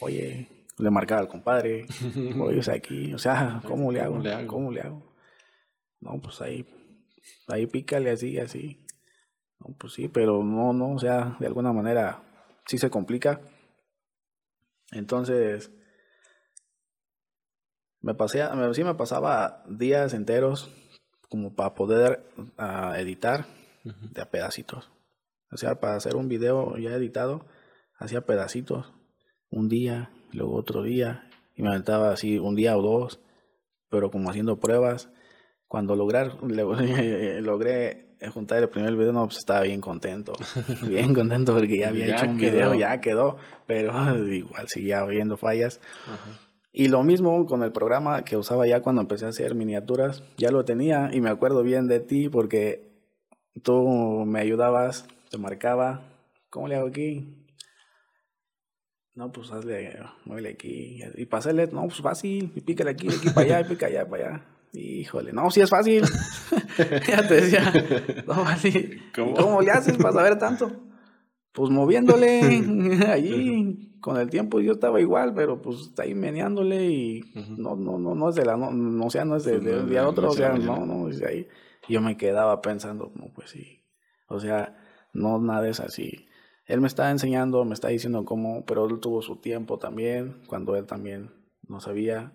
oye, le marcaba al compadre, *laughs* oye, es aquí, o sea, ¿cómo le hago? ¿Cómo le hago? No, pues ahí, ahí pícale así, así. No, pues sí, pero no, no, o sea, de alguna manera sí se complica. Entonces, me pasé, sí me pasaba días enteros como para poder ah, editar de a pedacitos. O sea, para hacer un video ya editado, hacía pedacitos. Un día, luego otro día, y me aventaba así un día o dos, pero como haciendo pruebas. Cuando lograr, *laughs* logré juntar el primer video, no, pues estaba bien contento. *laughs* Bien contento porque ya había hecho un video, ya quedó, pero *laughs* igual seguía habiendo fallas. Y lo mismo con el programa que usaba ya cuando empecé a hacer miniaturas, ya lo tenía y me acuerdo bien de ti porque tú me ayudabas, te marcaba, ¿cómo le hago aquí? No, pues hazle, muévele aquí. Y pasarle, no, pues fácil, y pícale aquí, de aquí para allá, y pica allá para allá. Híjole, no, sí es fácil. *laughs* ya te decía, no, así. ¿Cómo? ¿Cómo le haces para saber tanto? Pues moviéndole *laughs* allí, con el tiempo yo estaba igual, pero pues ahí meneándole y no, no, no, no es de la, no, no o sea, no es de, de, de, otro, o sea, no, no, es de ahí. yo me quedaba pensando, no, pues sí, o sea, no, nada es así. Él me está enseñando, me está diciendo cómo, pero él tuvo su tiempo también, cuando él también no sabía.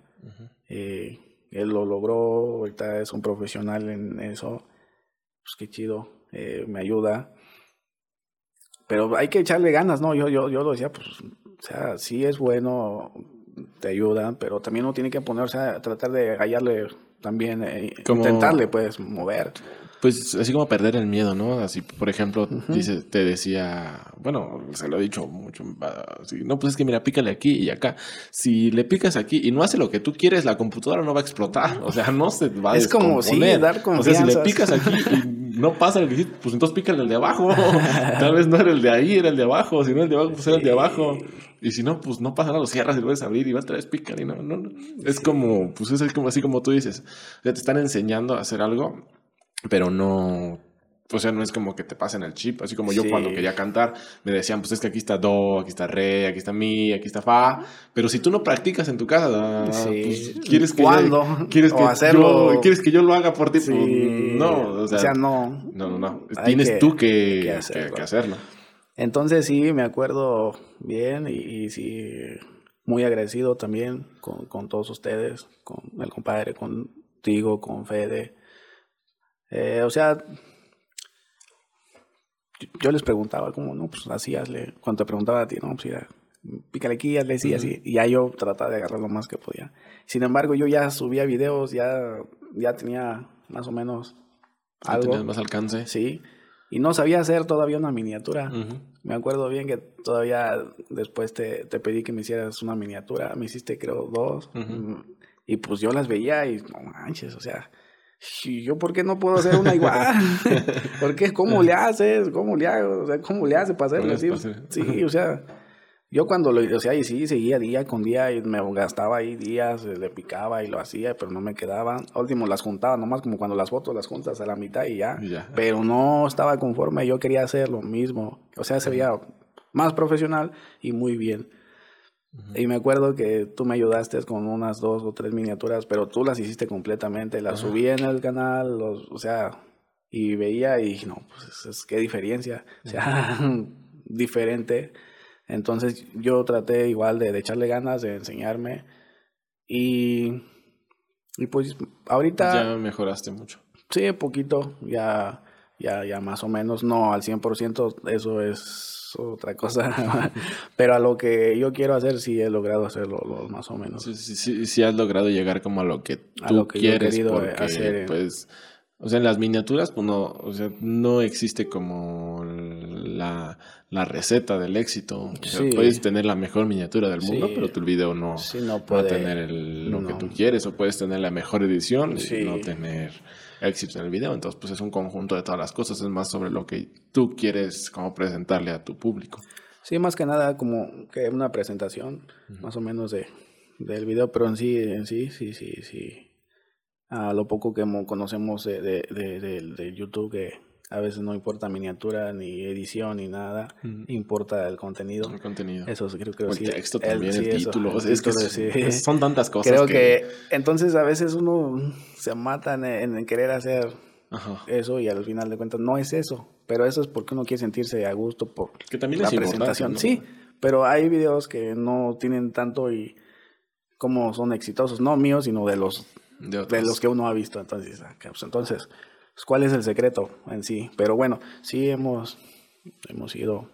eh, él lo logró, ahorita es un profesional en eso. Pues qué chido, eh, me ayuda. Pero hay que echarle ganas, ¿no? Yo, yo, yo lo decía, pues, o sea, sí es bueno, te ayudan, pero también uno tiene que ponerse a tratar de hallarle también, eh, intentarle, pues, mover. Pues así como perder el miedo, ¿no? Así, por ejemplo, dice, te decía, bueno, se lo he dicho mucho, así, no, pues es que mira, pícale aquí y acá. Si le picas aquí y no hace lo que tú quieres, la computadora no va a explotar, o sea, no se va a Es como, sí, dar confianza. O sea, si le picas aquí y no pasa lo que hiciste, pues entonces pícale el de abajo. *laughs* Tal vez no era el de ahí, era el de abajo. Si no el de abajo, pues era el de abajo. Y si no, pues no pasa nada, lo cierras y lo puedes abrir y vas otra vez pícale. No, no, no. Es como, pues es como así como tú dices. O sea, te están enseñando a hacer algo pero no, o sea, no es como que te pasen el chip, así como yo cuando quería cantar, me decían, pues es que aquí está do, aquí está re, aquí está mi, aquí está fa, pero si tú no practicas en tu casa, ah, pues, quieres que ¿Cuándo? quieres que hacerlo? yo quieres que yo lo haga por ti, pues, no, o sea, no, no, no, no, tienes tú que, hacerlo. Entonces sí, me acuerdo bien y, y sí, muy agradecido también con, con todos ustedes, con el compadre, contigo, con Fede, eh, o sea, yo les preguntaba, como, no, pues así hazle. Cuando te preguntaba a ti, no, pues ya, pícale aquí, hazle así, así. Y ya yo trataba de agarrar lo más que podía. Sin embargo, yo ya subía videos, ya, ya tenía más o menos algo. ¿Tenías más alcance? Sí. Y no sabía hacer todavía una miniatura. Me acuerdo bien que todavía después te, te, pedí que me hicieras una miniatura. Me hiciste, creo, dos. Y pues yo las veía y no manches, o sea ¿Y yo por qué no puedo hacer una igual? *laughs* ¿Por qué? ¿Cómo le haces? ¿Cómo le hago? O sea, ¿cómo le hace para hacerlo así? Sí, o sea, yo cuando lo, o sea, y sí, seguía día con día y me gastaba ahí días, eh, le picaba y lo hacía, pero no me quedaban. último las juntaba, nomás como cuando las fotos las juntas a la mitad y ya. Pero no estaba conforme, yo quería hacer lo mismo. O sea, se veía más profesional y muy bien. Y me acuerdo que tú me ayudaste con unas dos o tres miniaturas, pero tú las hiciste completamente, las subí en el canal, los, o sea, y veía y no, pues es, qué diferencia, o sea, *laughs* diferente. Entonces yo traté igual de, echarle ganas, de enseñarme y, y pues ahorita... Ya mejoraste mucho. Sí, poquito, ya, ya, ya más o menos, no al 100%, eso es otra cosa. *laughs* Pero a lo que yo quiero hacer, sí he logrado hacerlo más o menos. Sí, sí, sí, has logrado llegar como a lo que tú a lo que quieres. Yo he querido hacer. Pues O sea, en las miniaturas, pues no, o sea, no existe como la, receta del éxito. O sea, puedes tener la mejor miniatura del mundo, pero tu video no, no puede, va a tener lo que tú quieres. O puedes tener la mejor edición y no tener éxito en el video. Entonces, pues es un conjunto de todas las cosas. Es más sobre lo que tú quieres como presentarle a tu público. Sí, más que nada como que una presentación, más o menos de, del video, pero en sí, en sí, sí, sí, sí a lo poco que conocemos de, de, YouTube, que a veces no importa miniatura, ni edición, ni nada, importa el contenido. El contenido. Eso creo que el texto también, el, título. es que son tantas cosas. Creo que... entonces a veces uno se mata en, querer hacer eso y al final de cuentas no es eso. Pero eso es porque uno quiere sentirse a gusto por que también la presentación. Sí, pero hay videos que no tienen tanto y como son exitosos, no míos, sino de los de, los que uno ha visto. Entonces, ah, pues, entonces, pues, ¿cuál es el secreto en sí? Pero bueno, sí hemos, hemos ido,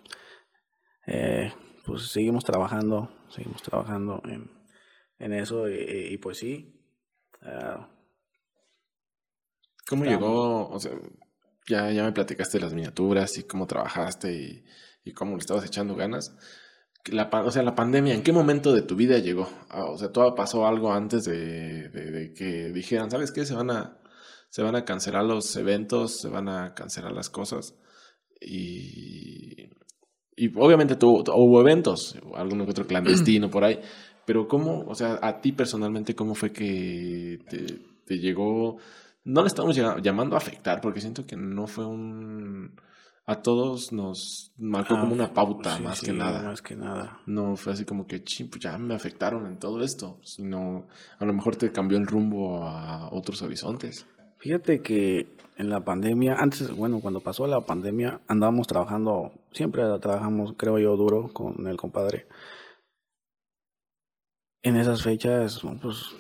eh, pues seguimos trabajando, seguimos trabajando en, en eso y, pues sí. Uh, ¿Cómo llegó? O sea, ya, ya me platicaste las miniaturas y cómo trabajaste y, y cómo le estabas echando ganas la, o sea, la pandemia, ¿en qué momento de tu vida llegó? Ah, o sea, todo pasó algo antes de, que dijeran, ¿sabes qué? Se van a, se van a cancelar los eventos, se van a cancelar las cosas. Y, y obviamente tuvo, hubo eventos, alguno que otro clandestino por ahí. Pero ¿cómo, o sea, a ti personalmente, cómo fue que te, te llegó? No le estamos llamando a afectar, porque siento que no fue un a todos nos marcó como una ah, pauta más que nada. Más que nada. No fue así como que, pues ya me afectaron en todo esto, sino a lo mejor te cambió el rumbo a otros horizontes. Fíjate que en la pandemia, antes, bueno, cuando pasó la pandemia, andábamos trabajando, siempre trabajamos, creo yo, duro con el compadre. En esas fechas, pues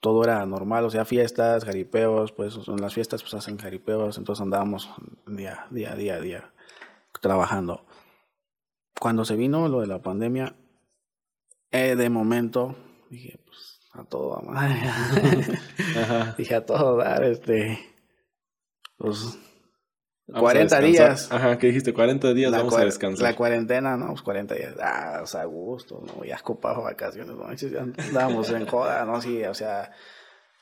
todo era normal, o sea, fiestas, jaripeos, pues en las fiestas pues hacen jaripeos, entonces andábamos día, día, día, día trabajando. Cuando se vino lo de la pandemia, eh, de momento dije, pues a todo amar. *laughs* dije a todo dar, este, pues 40 días. Ajá, ¿qué dijiste? 40 días vamos a descansar. La cuarentena, no, pues 40 días. Ah, o sea, a gusto, ¿no? Ya escopado vacaciones, ¿no? Ya andábamos en joda, ¿no? Sí, o sea,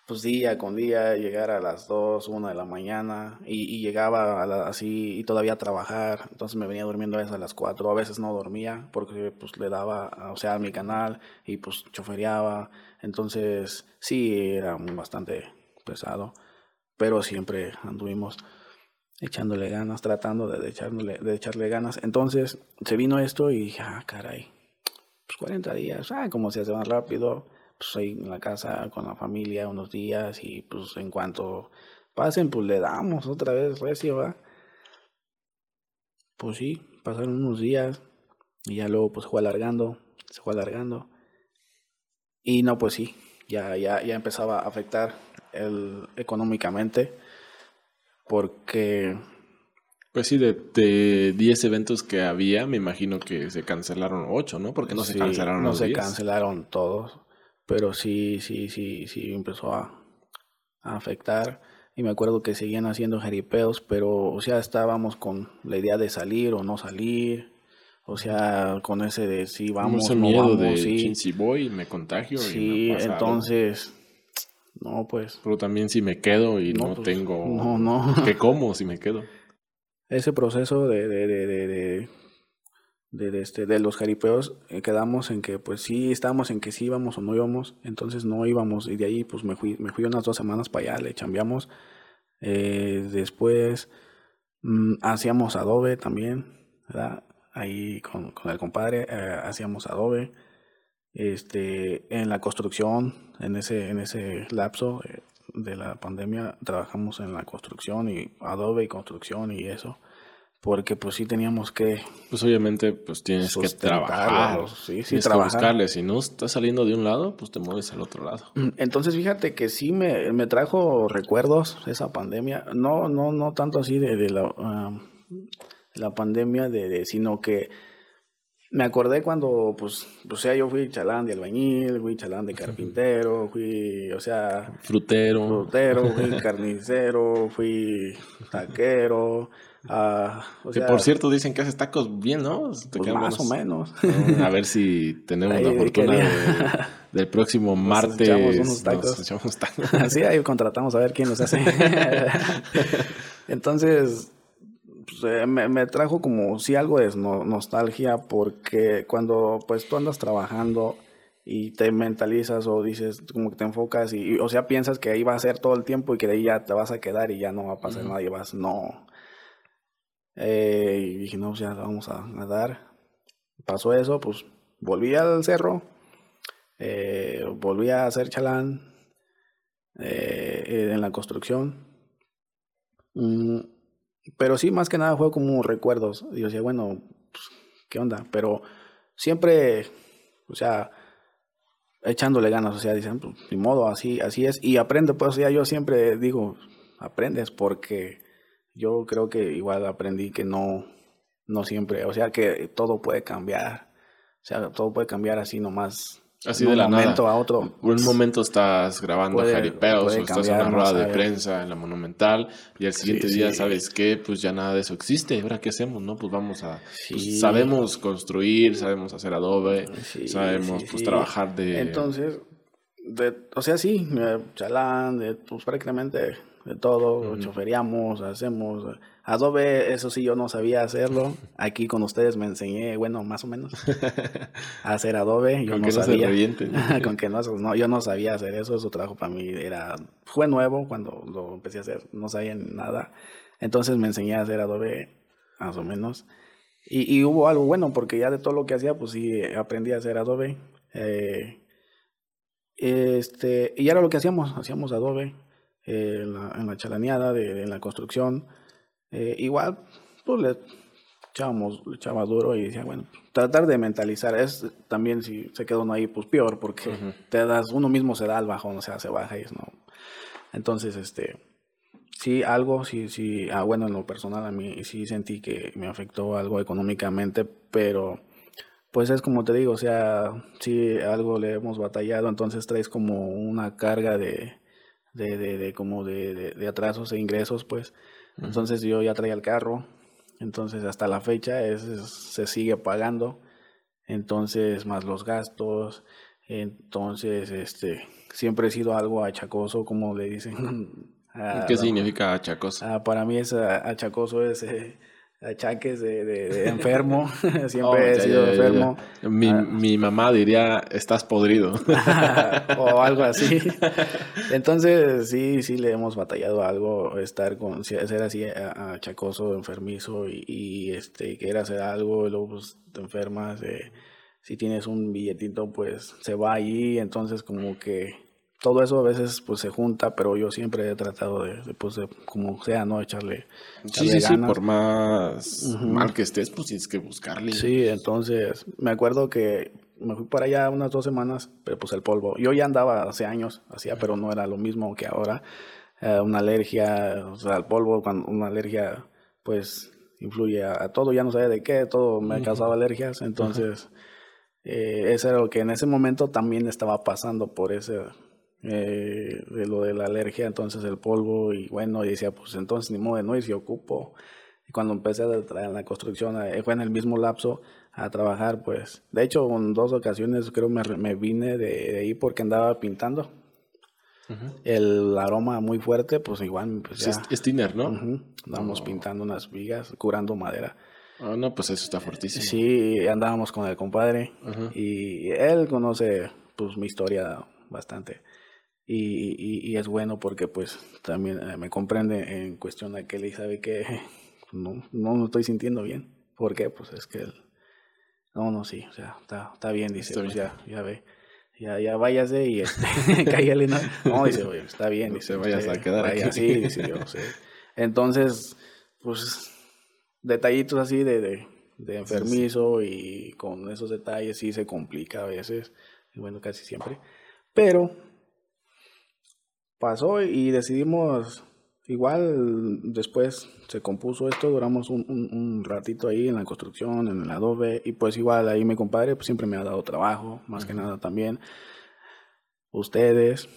pues día con día, llegar a las 2, 1 de la mañana y, llegaba así y todavía trabajar. Entonces me venía durmiendo a veces a las 4, a veces no dormía porque pues le daba, o sea, a mi canal y pues chofereaba. Entonces sí, era bastante pesado, pero siempre anduvimos echándole ganas, tratando de, echarle, de echarle ganas. Entonces se vino esto y dije, ah, caray, pues 40 días, ah, como se hace más rápido, pues ahí en la casa con la familia unos días y pues en cuanto pasen, pues le damos otra vez recio, ¿va? Pues sí, pasaron unos días y ya luego pues fue alargando, se fue alargando. Y no, pues sí, ya, ya, ya empezaba a afectar el, económicamente porque... Pues sí, de 10 eventos que había, me imagino que se cancelaron 8, ¿no? Porque no se cancelaron No se cancelaron todos, pero sí, sí, sí, sí empezó a, afectar. Y me acuerdo que seguían haciendo jeripeos, pero, o sea, estábamos con la idea de salir o no salir. O sea, con ese de si vamos ese miedo de sí. si voy me contagio. Sí, entonces no, pues. Pero también si me quedo y no, pues, tengo. No, no. ¿Qué como si me quedo? Ese proceso de, de, de, de, de, este, de los jaripeos, eh, quedamos en que, pues sí, estábamos en que sí íbamos o no íbamos. Entonces no íbamos. Y de ahí, pues me fui, me fui unas dos semanas para allá, le chambeamos. Eh, después mm, hacíamos adobe también, ¿verdad? Ahí con, con el compadre eh, hacíamos adobe este, en la construcción, en ese, en ese lapso de la pandemia, trabajamos en la construcción y adobe y construcción y eso. Porque pues sí teníamos que... Pues obviamente pues tienes que trabajar. Sí, sí, trabajar. Si no estás saliendo de un lado, pues te mueves al otro lado. Mm, entonces fíjate que sí me, me trajo recuerdos esa pandemia. No, no, no tanto así de, de la, la pandemia, de, de, sino que Me acordé cuando, pues, o sea, yo fui chalán de albañil, fui chalán de carpintero, fui, o sea... Frutero. Frutero, fui *laughs* carnicero, fui taquero, uh, o que por cierto dicen que haces tacos bien, ¿no? Pues más o menos. A ver si tenemos la *laughs* fortuna *laughs* del próximo martes. Echamos unos tacos. Nos echamos tacos. *laughs* sí, ahí contratamos a ver quién los hace. Entonces pues, eh, me, trajo como sí algo de nostalgia porque cuando pues tú andas trabajando y te mentalizas o dices como que te enfocas y, o sea piensas que ahí va a ser todo el tiempo y que de ahí ya te vas a quedar y ya no va a pasar nada y vas no eh, y dije no pues, ya vamos a, dar pasó eso pues volví al cerro eh, volví a hacer chalán en la construcción mm, pero sí, más que nada fue como recuerdos. Y yo decía, bueno, pues, ¿qué onda? Pero siempre, o sea, echándole ganas, o sea, dicen, pues, ni modo, así, así es. Y aprende, pues, sea, yo siempre digo, aprendes porque yo creo que igual aprendí que no, no siempre, o sea, que todo puede cambiar. O sea, todo puede cambiar así nomás Así de, la momento a otro. Un momento estás grabando jaripeos o estás en una rueda de prensa en la Monumental y al siguiente día sabes que pues ya nada de eso existe. ¿Ahora qué hacemos? No, pues vamos a... Pues, sabemos construir, sabemos hacer adobe, sabemos pues trabajar de... Entonces, de, o sea, sí, chalán, de, pues prácticamente de todo, choferiamos, hacemos Adobe, eso sí, yo no sabía hacerlo. Aquí con ustedes me enseñé, bueno, más o menos, *laughs* a hacer Adobe. Yo con no que sabía. No *laughs* con que no, yo no sabía hacer eso. Su trabajo para mí era, fue nuevo cuando lo empecé a hacer. No sabía nada. Entonces me enseñé a hacer Adobe, más o menos. Y, hubo algo bueno, porque ya de todo lo que hacía, pues sí, aprendí a hacer Adobe. Eh, este, y era lo que hacíamos, hacíamos Adobe eh, en, la, en, la, chalaneada, de, en la construcción. Eh, igual, pues le echábamos, le echaba duro y decía, bueno, tratar de mentalizar. Es también si se queda uno ahí, pues peor, porque te das, uno mismo se da al bajón, o sea, se baja y es no. Entonces, este, sí, algo, sí, sí, ah, bueno, en lo personal a mí sí sentí que me afectó algo económicamente, pero pues es como te digo, o sea, sí, algo le hemos batallado, entonces traes como una carga de, de, de, de como de, de, atrasos e ingresos, pues. Entonces yo ya traía el carro, entonces hasta la fecha es, se sigue pagando, entonces más los gastos, entonces este siempre he sido algo achacoso, como le dicen. *laughs* ¿Qué significa achacoso? para mí es achacoso es eh, achaques de, de, *laughs* enfermo, *laughs* siempre oh, he sido enfermo. Mi, ah. mi, mamá diría, estás podrido. *laughs* o algo así. Entonces, sí, sí le hemos batallado algo, estar con, ser así achacoso, enfermizo y, y este, querer hacer algo y luego pues, te enfermas. Eh, si tienes un billetito, pues se va ahí, entonces como que todo eso a veces pues se junta, pero yo siempre he tratado de, pues, de como sea, ¿no? Echarle, sí, sí, sí, por más mal que estés, pues tienes que buscarle. Sí, entonces me acuerdo que me fui para allá unas dos semanas, pero pues el polvo. Yo ya andaba hace años, hacía, pero no era lo mismo que ahora. Eh, una alergia, o sea, al polvo, cuando una alergia, pues influye a, todo, ya no sabía de qué, todo me causaba alergias, entonces eh, eso era lo que en ese momento también estaba pasando por ese eh, de lo de la alergia, entonces el polvo, y bueno, y decía, pues entonces ni modo, ¿no? Y si ocupo. Y cuando empecé en la construcción, eh, fue en el mismo lapso a trabajar, pues, de hecho, en dos ocasiones creo me, me vine de, ahí porque andaba pintando. El aroma muy fuerte, pues igual. Pues ya, es, tiner, ¿no? Andábamos pintando unas vigas, curando madera. Ah, no, pues eso está fuertísimo. Sí, andábamos con el compadre y él conoce pues mi historia bastante. Y, y, es bueno porque pues también eh, me comprende en cuestión de que él sabe que *laughs* no, no me estoy sintiendo bien. ¿Por qué? Pues es que él, no, no, sí, o sea, está, está bien, dice, pues ya, ya ve, ya, ya váyase y este, *laughs* cállale, no, no, dice, oye, está bien, dice, no vayas a quedar aquí. Sí, dice, yo sé. Entonces, pues, detallitos así de, de, de enfermizo y con esos detalles sí se complica a veces, bueno, casi siempre, pero pasó y decidimos igual después se compuso esto, duramos un, un, ratito ahí en la construcción, en el adobe, y pues igual ahí mi compadre pues, siempre me ha dado trabajo, más que nada también. Ustedes,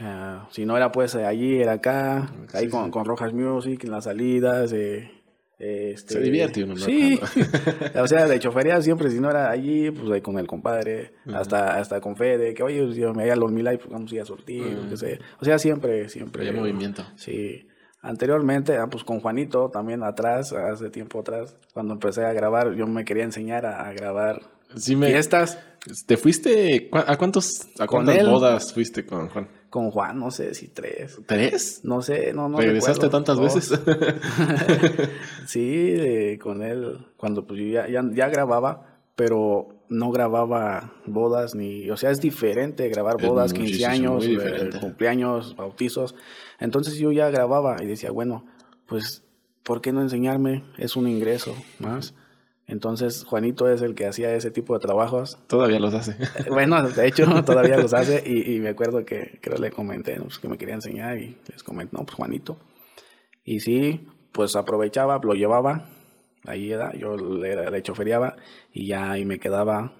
ah, si no era pues allí, era acá, ahí con, con, Rojas Music, en las salidas, eh, este, se divierte uno. Sí, *laughs* o sea, de chofería siempre, si no era allí, pues ahí con el compadre, hasta, hasta con Fede, que oye, yo me voy a los mil pues vamos a ir a sortir, uh sé. O sea, siempre, siempre. Había movimiento. Sí. Anteriormente, ah, pues con Juanito también atrás, hace tiempo atrás, cuando empecé a grabar, yo me quería enseñar a, grabar sí me... fiestas. ¿Te fuiste? ¿A cuántos a cuántas bodas fuiste con Juan? Con Juan, no sé si tres. ¿Tres? No sé, no, no. ¿Regresaste tantas veces? *laughs* sí, con él, cuando pues yo ya, ya, grababa, pero no grababa bodas ni, o sea, es diferente grabar bodas, 15 años, eh, cumpleaños, bautizos. Entonces yo ya grababa y decía, bueno, pues, ¿por qué no enseñarme? Es un ingreso más. Entonces, Juanito es el que hacía ese tipo de trabajos. Todavía los hace. Eh, bueno, de hecho, *laughs* todavía los hace. Y, me acuerdo que creo le comenté pues, que me quería enseñar y les comenté, no, pues Juanito. Y sí, pues aprovechaba, lo llevaba. Ahí era, yo le, le choferiaba y ya ahí me quedaba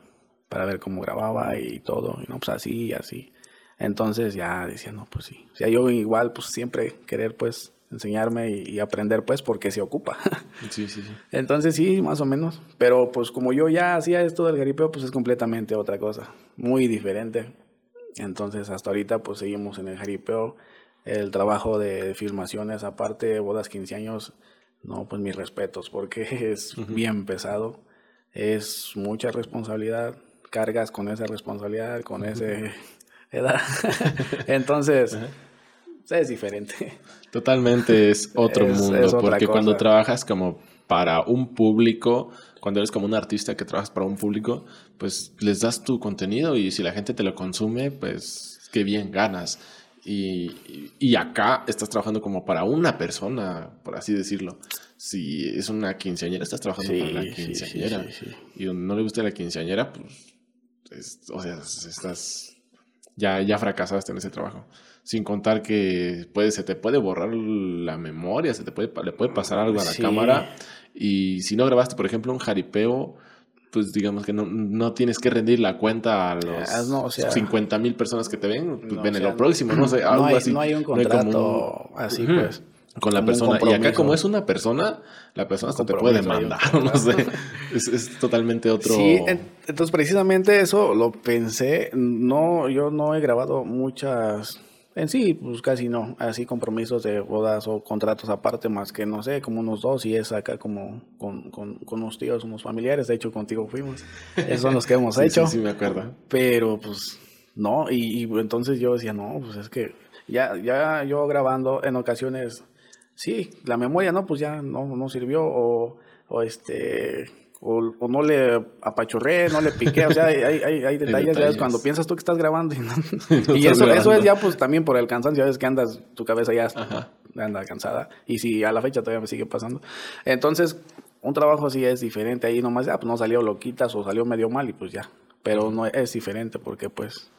para ver cómo grababa y todo. Y no, pues así y así. Entonces ya decía, no, pues sí. O sea, yo igual, pues siempre querer, pues, enseñarme y, aprender, pues, porque se ocupa. *laughs* Sí, sí, sí. Entonces sí, más o menos. Pero pues como yo ya hacía esto del jaripeo, pues es completamente otra cosa. Muy diferente. Entonces hasta ahorita pues seguimos en el jaripeo. El trabajo de filmaciones, aparte, bodas 15 años, no, pues mis respetos, porque *laughs* es bien pesado. Es mucha responsabilidad. Cargas con esa responsabilidad, con ese *laughs* Entonces, es diferente. Totalmente es otro *laughs* mundo, porque cuando trabajas como para un público, cuando eres como un artista que trabajas para un público, pues les das tu contenido y si la gente te lo consume, pues qué bien ganas. Y, y, acá estás trabajando como para una persona, por así decirlo. Si es una quinceañera, estás trabajando para una quinceañera. y no le gusta la quinceañera, pues, o sea, estás ya, ya fracasaste en ese trabajo. Sin contar que puede, se te puede borrar la memoria, se te puede, le puede pasar algo a la cámara. Y si no grabaste, por ejemplo, un jaripeo, pues digamos que no, no tienes que rendir la cuenta a los 50 mil personas que te ven, pues ven en lo próximo, no sé, algo así. No hay un contrato así, pues con la persona. Y acá como es una persona, la persona hasta te puede demandar, *laughs* no sé. Es, totalmente otro... Sí, entonces precisamente eso lo pensé. No, yo no he grabado muchas... En sí, pues casi no, así compromisos de bodas o contratos aparte, más que no sé, como unos dos, y es acá como con, con, con unos tíos, unos familiares, de hecho contigo fuimos, esos son los que hemos *laughs* hecho. Sí, sí, me acuerdo. Pero pues no, y, y entonces yo decía, no, pues es que ya, ya yo grabando en ocasiones sí, la memoria, ¿no? Pues ya no, no sirvió o, o este... O, no le apachurré, no le piqué, o sea, hay, hay, hay *laughs* detalles, detalles. cuando piensas tú que estás grabando y, *laughs* eso, eso es ya pues también por el cansancio, ya ves que andas, tu cabeza ya anda cansada y si a la fecha todavía me sigue pasando. Entonces, un trabajo así es diferente, ahí nomás ya, pues no salió loquitas o salió medio mal y pues ya, pero no es diferente porque pues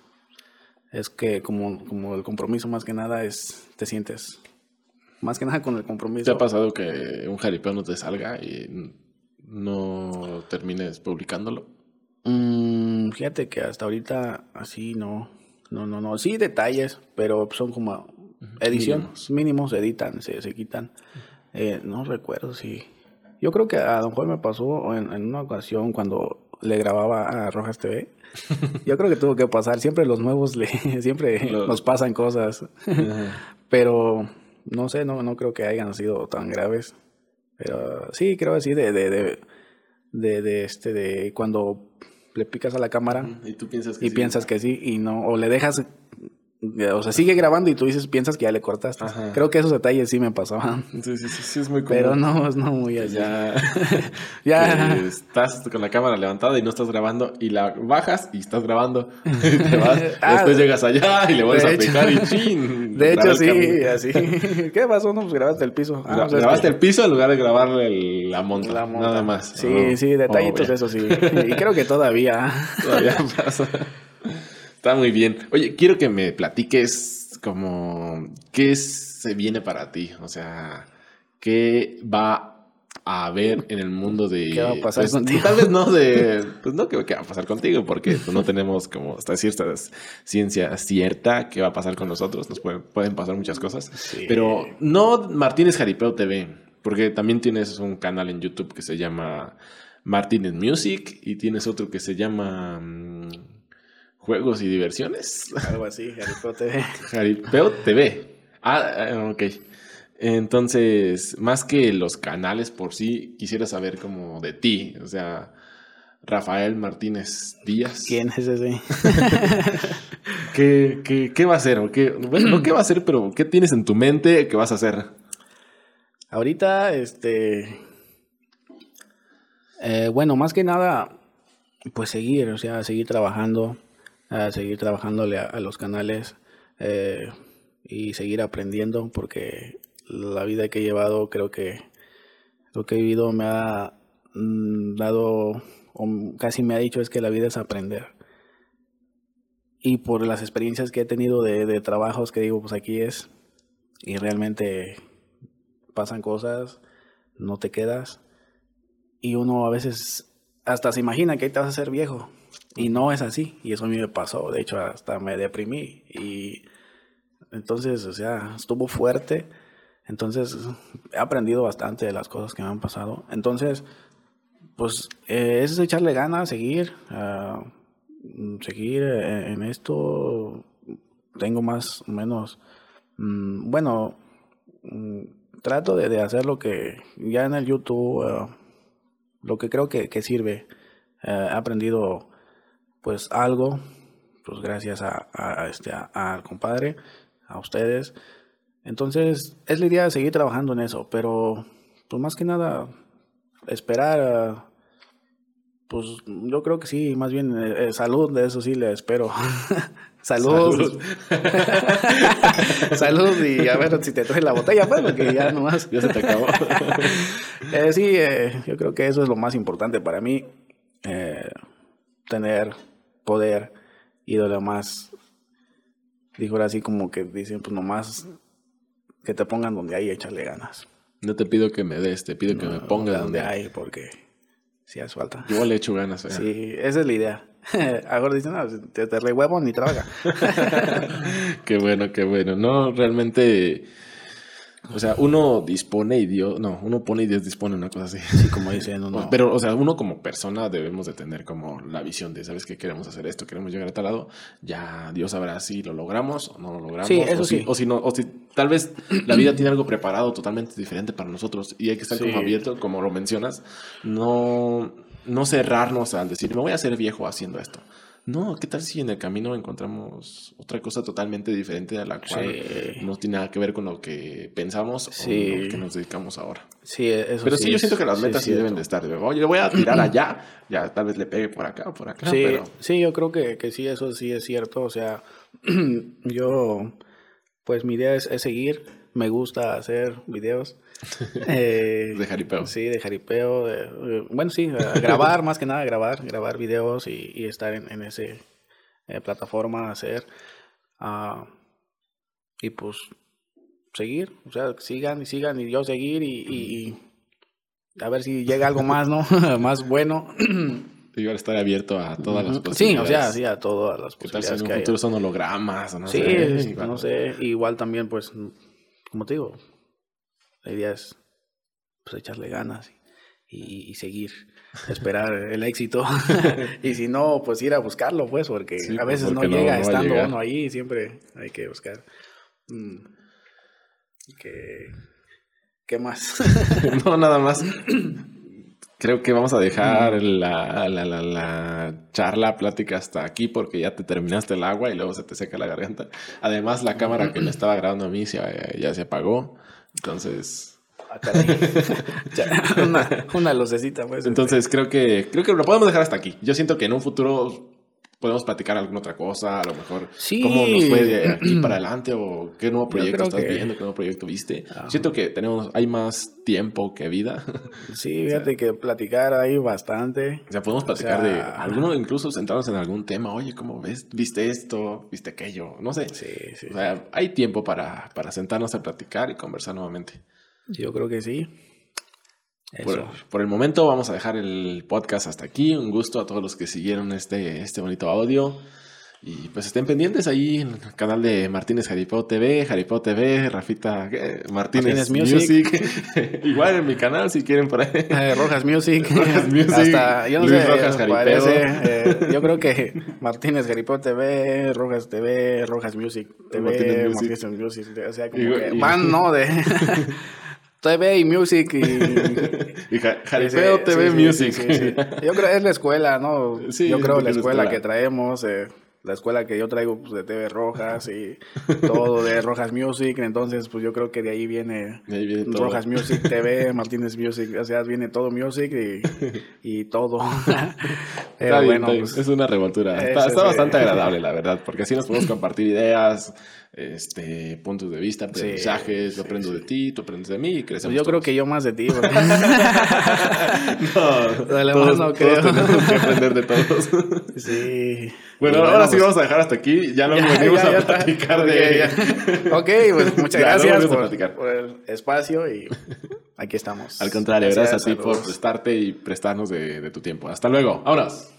es que como, como el compromiso más que nada es, te sientes más que nada con el compromiso. ¿Te ha pasado que un jaripeo no te salga y no termines publicándolo? Mm, fíjate que hasta ahorita así no. No, no, no. Sí, detalles, pero son como edición. Mínimos, editan, se, se quitan. Eh, no recuerdo si. Yo creo que a Don Juan me pasó en, una ocasión cuando le grababa a Rojas TV. *laughs* Yo creo que tuvo que pasar. Siempre los nuevos le, *laughs* siempre nos pasan cosas. *laughs* Pero no sé, no, no creo que hayan sido tan graves. Pero sí, creo así de, de, de, de, de este, de cuando le picas a la cámara y tú piensas que y sí. piensas que sí y no o le dejas o sea, sigue grabando y tú dices, piensas que ya le cortaste. Creo que esos detalles sí me pasaban. Sí, sí, sí, es muy común. Pero no, es no muy allá. Ya, *laughs* estás con la cámara levantada y no estás grabando y la bajas y estás grabando. *laughs* te vas, ah, después llegas allá y le vuelves a picar y chin. *laughs* De hecho, sí, así. ¿Qué pasó? No, pues grabaste el piso. Ah, pues grabaste el piso en lugar de grabar la, monta, Nada más. Sí, sí, detallitos, eso sí. Y creo que todavía. Todavía pasa. Está muy bien. Oye, quiero que me platiques como qué se viene para ti? O sea, ¿qué va a ver en el mundo de... ¿Qué va a pasar pues, contigo? Tal vez no de... *laughs* Pues no, ¿qué, qué va a pasar contigo? Porque pues, no tenemos como hasta cierta ciencia cierta qué va a pasar con nosotros. Nos pueden, pueden pasar muchas cosas. Sí. Pero no Martínez Jaripeo TV, porque también tienes un canal en YouTube que se llama Martínez Music y tienes otro que se llama mm, Juegos y Diversiones. Algo así, Harry Potter. *laughs* Jaripeo TV. Ah, ah, ok. Entonces, más que los canales por sí, quisiera saber como de ti. O sea, Rafael Martínez Díaz. ¿Quién es ese? *laughs* ¿Qué, qué, qué va a hacer? ¿O qué, bueno, no qué va a hacer, pero ¿qué tienes en tu mente que vas a hacer? Ahorita, este. eh, bueno, más que nada, pues seguir, o sea, seguir trabajando, a seguir trabajándole a, a los canales eh, y seguir aprendiendo, porque la vida que he llevado, creo que lo que he vivido me ha mm, dado, o casi me ha dicho, es que la vida es aprender. Y por las experiencias que he tenido de, de trabajos que digo, pues aquí es, y realmente pasan cosas, no te quedas. Y uno a veces hasta se imagina que ahí te vas a hacer viejo. Y no es así. Y eso a mí me pasó. De hecho, hasta me deprimí. Y entonces, o sea, estuvo fuerte. Entonces, he aprendido bastante de las cosas que me han pasado. Entonces, pues, eh, es echarle ganas, seguir. mm, seguir eh, en esto. Tengo más o menos. mm, bueno. mm, trato de, de hacer lo que ya en el YouTube, eh, lo que creo que, que sirve. Eh, he aprendido pues algo, pues gracias a, a- a este, a- al compadre, a ustedes. Entonces es la idea de seguir trabajando en eso, pero pues más que nada esperar, pues yo creo que sí, más bien eh, eh, salud, de eso sí le espero. *laughs* salud. *laughs* Salud y a ver si te trae la botella, pues, porque ya nomás. Ya se te acabó. *laughs* Eh, sí, eh, yo creo que eso es lo más importante para mí. eh, tener poder y de lo más. Dijo ahora así como que dicen, pues nomás que te pongan donde hay y échale ganas. No te pido que me des, te pido que me ponga donde hay. hay, porque sí hace falta. Yo le echo ganas. ¿eh? Sí, esa es la idea. *laughs* Ahora dicen, no, te, te re huevo ni trabaja. *laughs* qué bueno, qué bueno. No, realmente. O sea, uno dispone y Dios. No, uno pone y Dios dispone, una cosa así. Sí, como dicen, uno. *laughs* Pero, o sea, uno como persona debemos de tener como la visión de, ¿sabes qué? Queremos hacer esto, queremos llegar a tal lado. Ya Dios sabrá si lo logramos o no lo logramos. Sí, eso o si, sí. O si no, o si tal vez la vida tiene algo preparado totalmente diferente para nosotros y hay que estar Sí. como abierto, como lo mencionas. No, no cerrarnos al decir, me voy a hacer viejo haciendo esto. No, ¿qué tal si en el camino encontramos otra cosa totalmente diferente a la cual Sí. no tiene nada que ver con lo que pensamos Sí. o lo que nos dedicamos ahora? Sí, eso Pero sí, yo siento que las metas sí, deben de estar. Oye, le voy a tirar *clears throat* allá. Ya, tal vez le pegue por acá o por acá. Sí, Pero sí, yo creo que, que sí, eso sí es cierto. O sea, *clears throat* yo, pues mi idea es, es seguir. Me gusta hacer videos. *laughs* Eh, de jaripeo. Sí, de jaripeo. de- eh, bueno, sí, grabar, *laughs* más que nada, grabar, grabar videos y, y estar en, en ese eh, plataforma, hacer. ah, y pues seguir, o sea, sigan y sigan y yo seguir y, y- y a ver si llega algo más, ¿no? *laughs* más bueno. *clears throat* Y ahora estar abierto a todas las Ujú. Sí, posibilidades. o sea, sí, a todas las ¿Qué tal si posibilidades en que un hay. futuro son hologramas? No Sí, sé, igual. no sé, igual también, pues, como te digo, la idea es pues, echarle ganas y, y seguir, esperar *laughs* el éxito. *laughs* y si no, pues ir a buscarlo, pues, porque Sí, a veces no porque no- llega no estando uno ahí, siempre hay que buscar. Mm, que, ¿Qué más? *laughs* no, nada más. *clears throat* Creo que vamos a dejar la, la, la, la charla, plática hasta aquí porque ya te terminaste el agua y luego se te seca la garganta. Además, la cámara que me estaba grabando a mí se- ya se apagó. Entonces, Ah, *laughs* una, una lucecita, pues. entonces creo que creo que lo podemos dejar hasta aquí. Yo siento que en un futuro podemos platicar alguna otra cosa, a lo mejor Sí. cómo nos fue de aquí *clears throat* para adelante o qué nuevo proyecto estás que- viendo, qué nuevo proyecto viste. Ajá. Siento que tenemos, hay más tiempo que vida. *laughs* Sí, fíjate que platicar ahí bastante. O sea, podemos platicar sea, de alguno, incluso centrarnos en algún tema. Oye, ¿cómo ves? ¿Viste esto? ¿Viste aquello? No sé. Sí, sí. O sea, hay tiempo para, para sentarnos a platicar y conversar nuevamente. Yo creo que sí. Por, por el momento vamos a dejar el podcast hasta aquí. Un gusto a todos los que siguieron este, este bonito audio. Y pues estén pendientes ahí en el canal de Martínez Jaripeo TV, Jaripeo TV, Rafita ¿qué? Martínez, Martínez Music. *laughs* Igual en mi canal si quieren por ahí. Eh, Rojas Music. *laughs* Rojas *laughs* Music, Hasta, yo no Luis sé, Rojas eh, yo creo que Martínez Jaripeo TV, Rojas TV, Rojas Music TV, Martínez Music. Martínez Music. O sea, como Y- que y- van, ¿no? De TV y Music y... *laughs* Y Ja- Jaripeo Sí, TV sí, Music. Yo creo que es la escuela, ¿no? Yo creo la es la escuela escuela. que traemos, eh, la escuela que yo traigo pues, de TV Rojas y todo de *laughs* Rojas Music. Entonces, pues yo creo que de ahí viene De ahí viene todo. Rojas Music *laughs* TV, Martínez Music. O sea, viene todo Music y, *laughs* y todo. Está Pero bueno, está bien. pues, es una revoltura. Está, bastante agradable, la verdad, porque así nos podemos compartir ideas, este, puntos de vista, aprendizajes. yo aprendo sí. de ti, tú aprendes de mí y crecemos. pues yo creo todos. que yo más de ti. porque- no, todos, no todos creo. tenemos que aprender de todos. sí. Bueno, ahora sí vamos a dejar hasta aquí. Ya luego *laughs* Ya, venimos ya, a ya platicar de. *laughs* Ok, pues muchas gracias por, el espacio y aquí estamos. Al contrario, gracias, a ti por prestarte y prestarnos de, de tu tiempo. Hasta luego. Vámonos.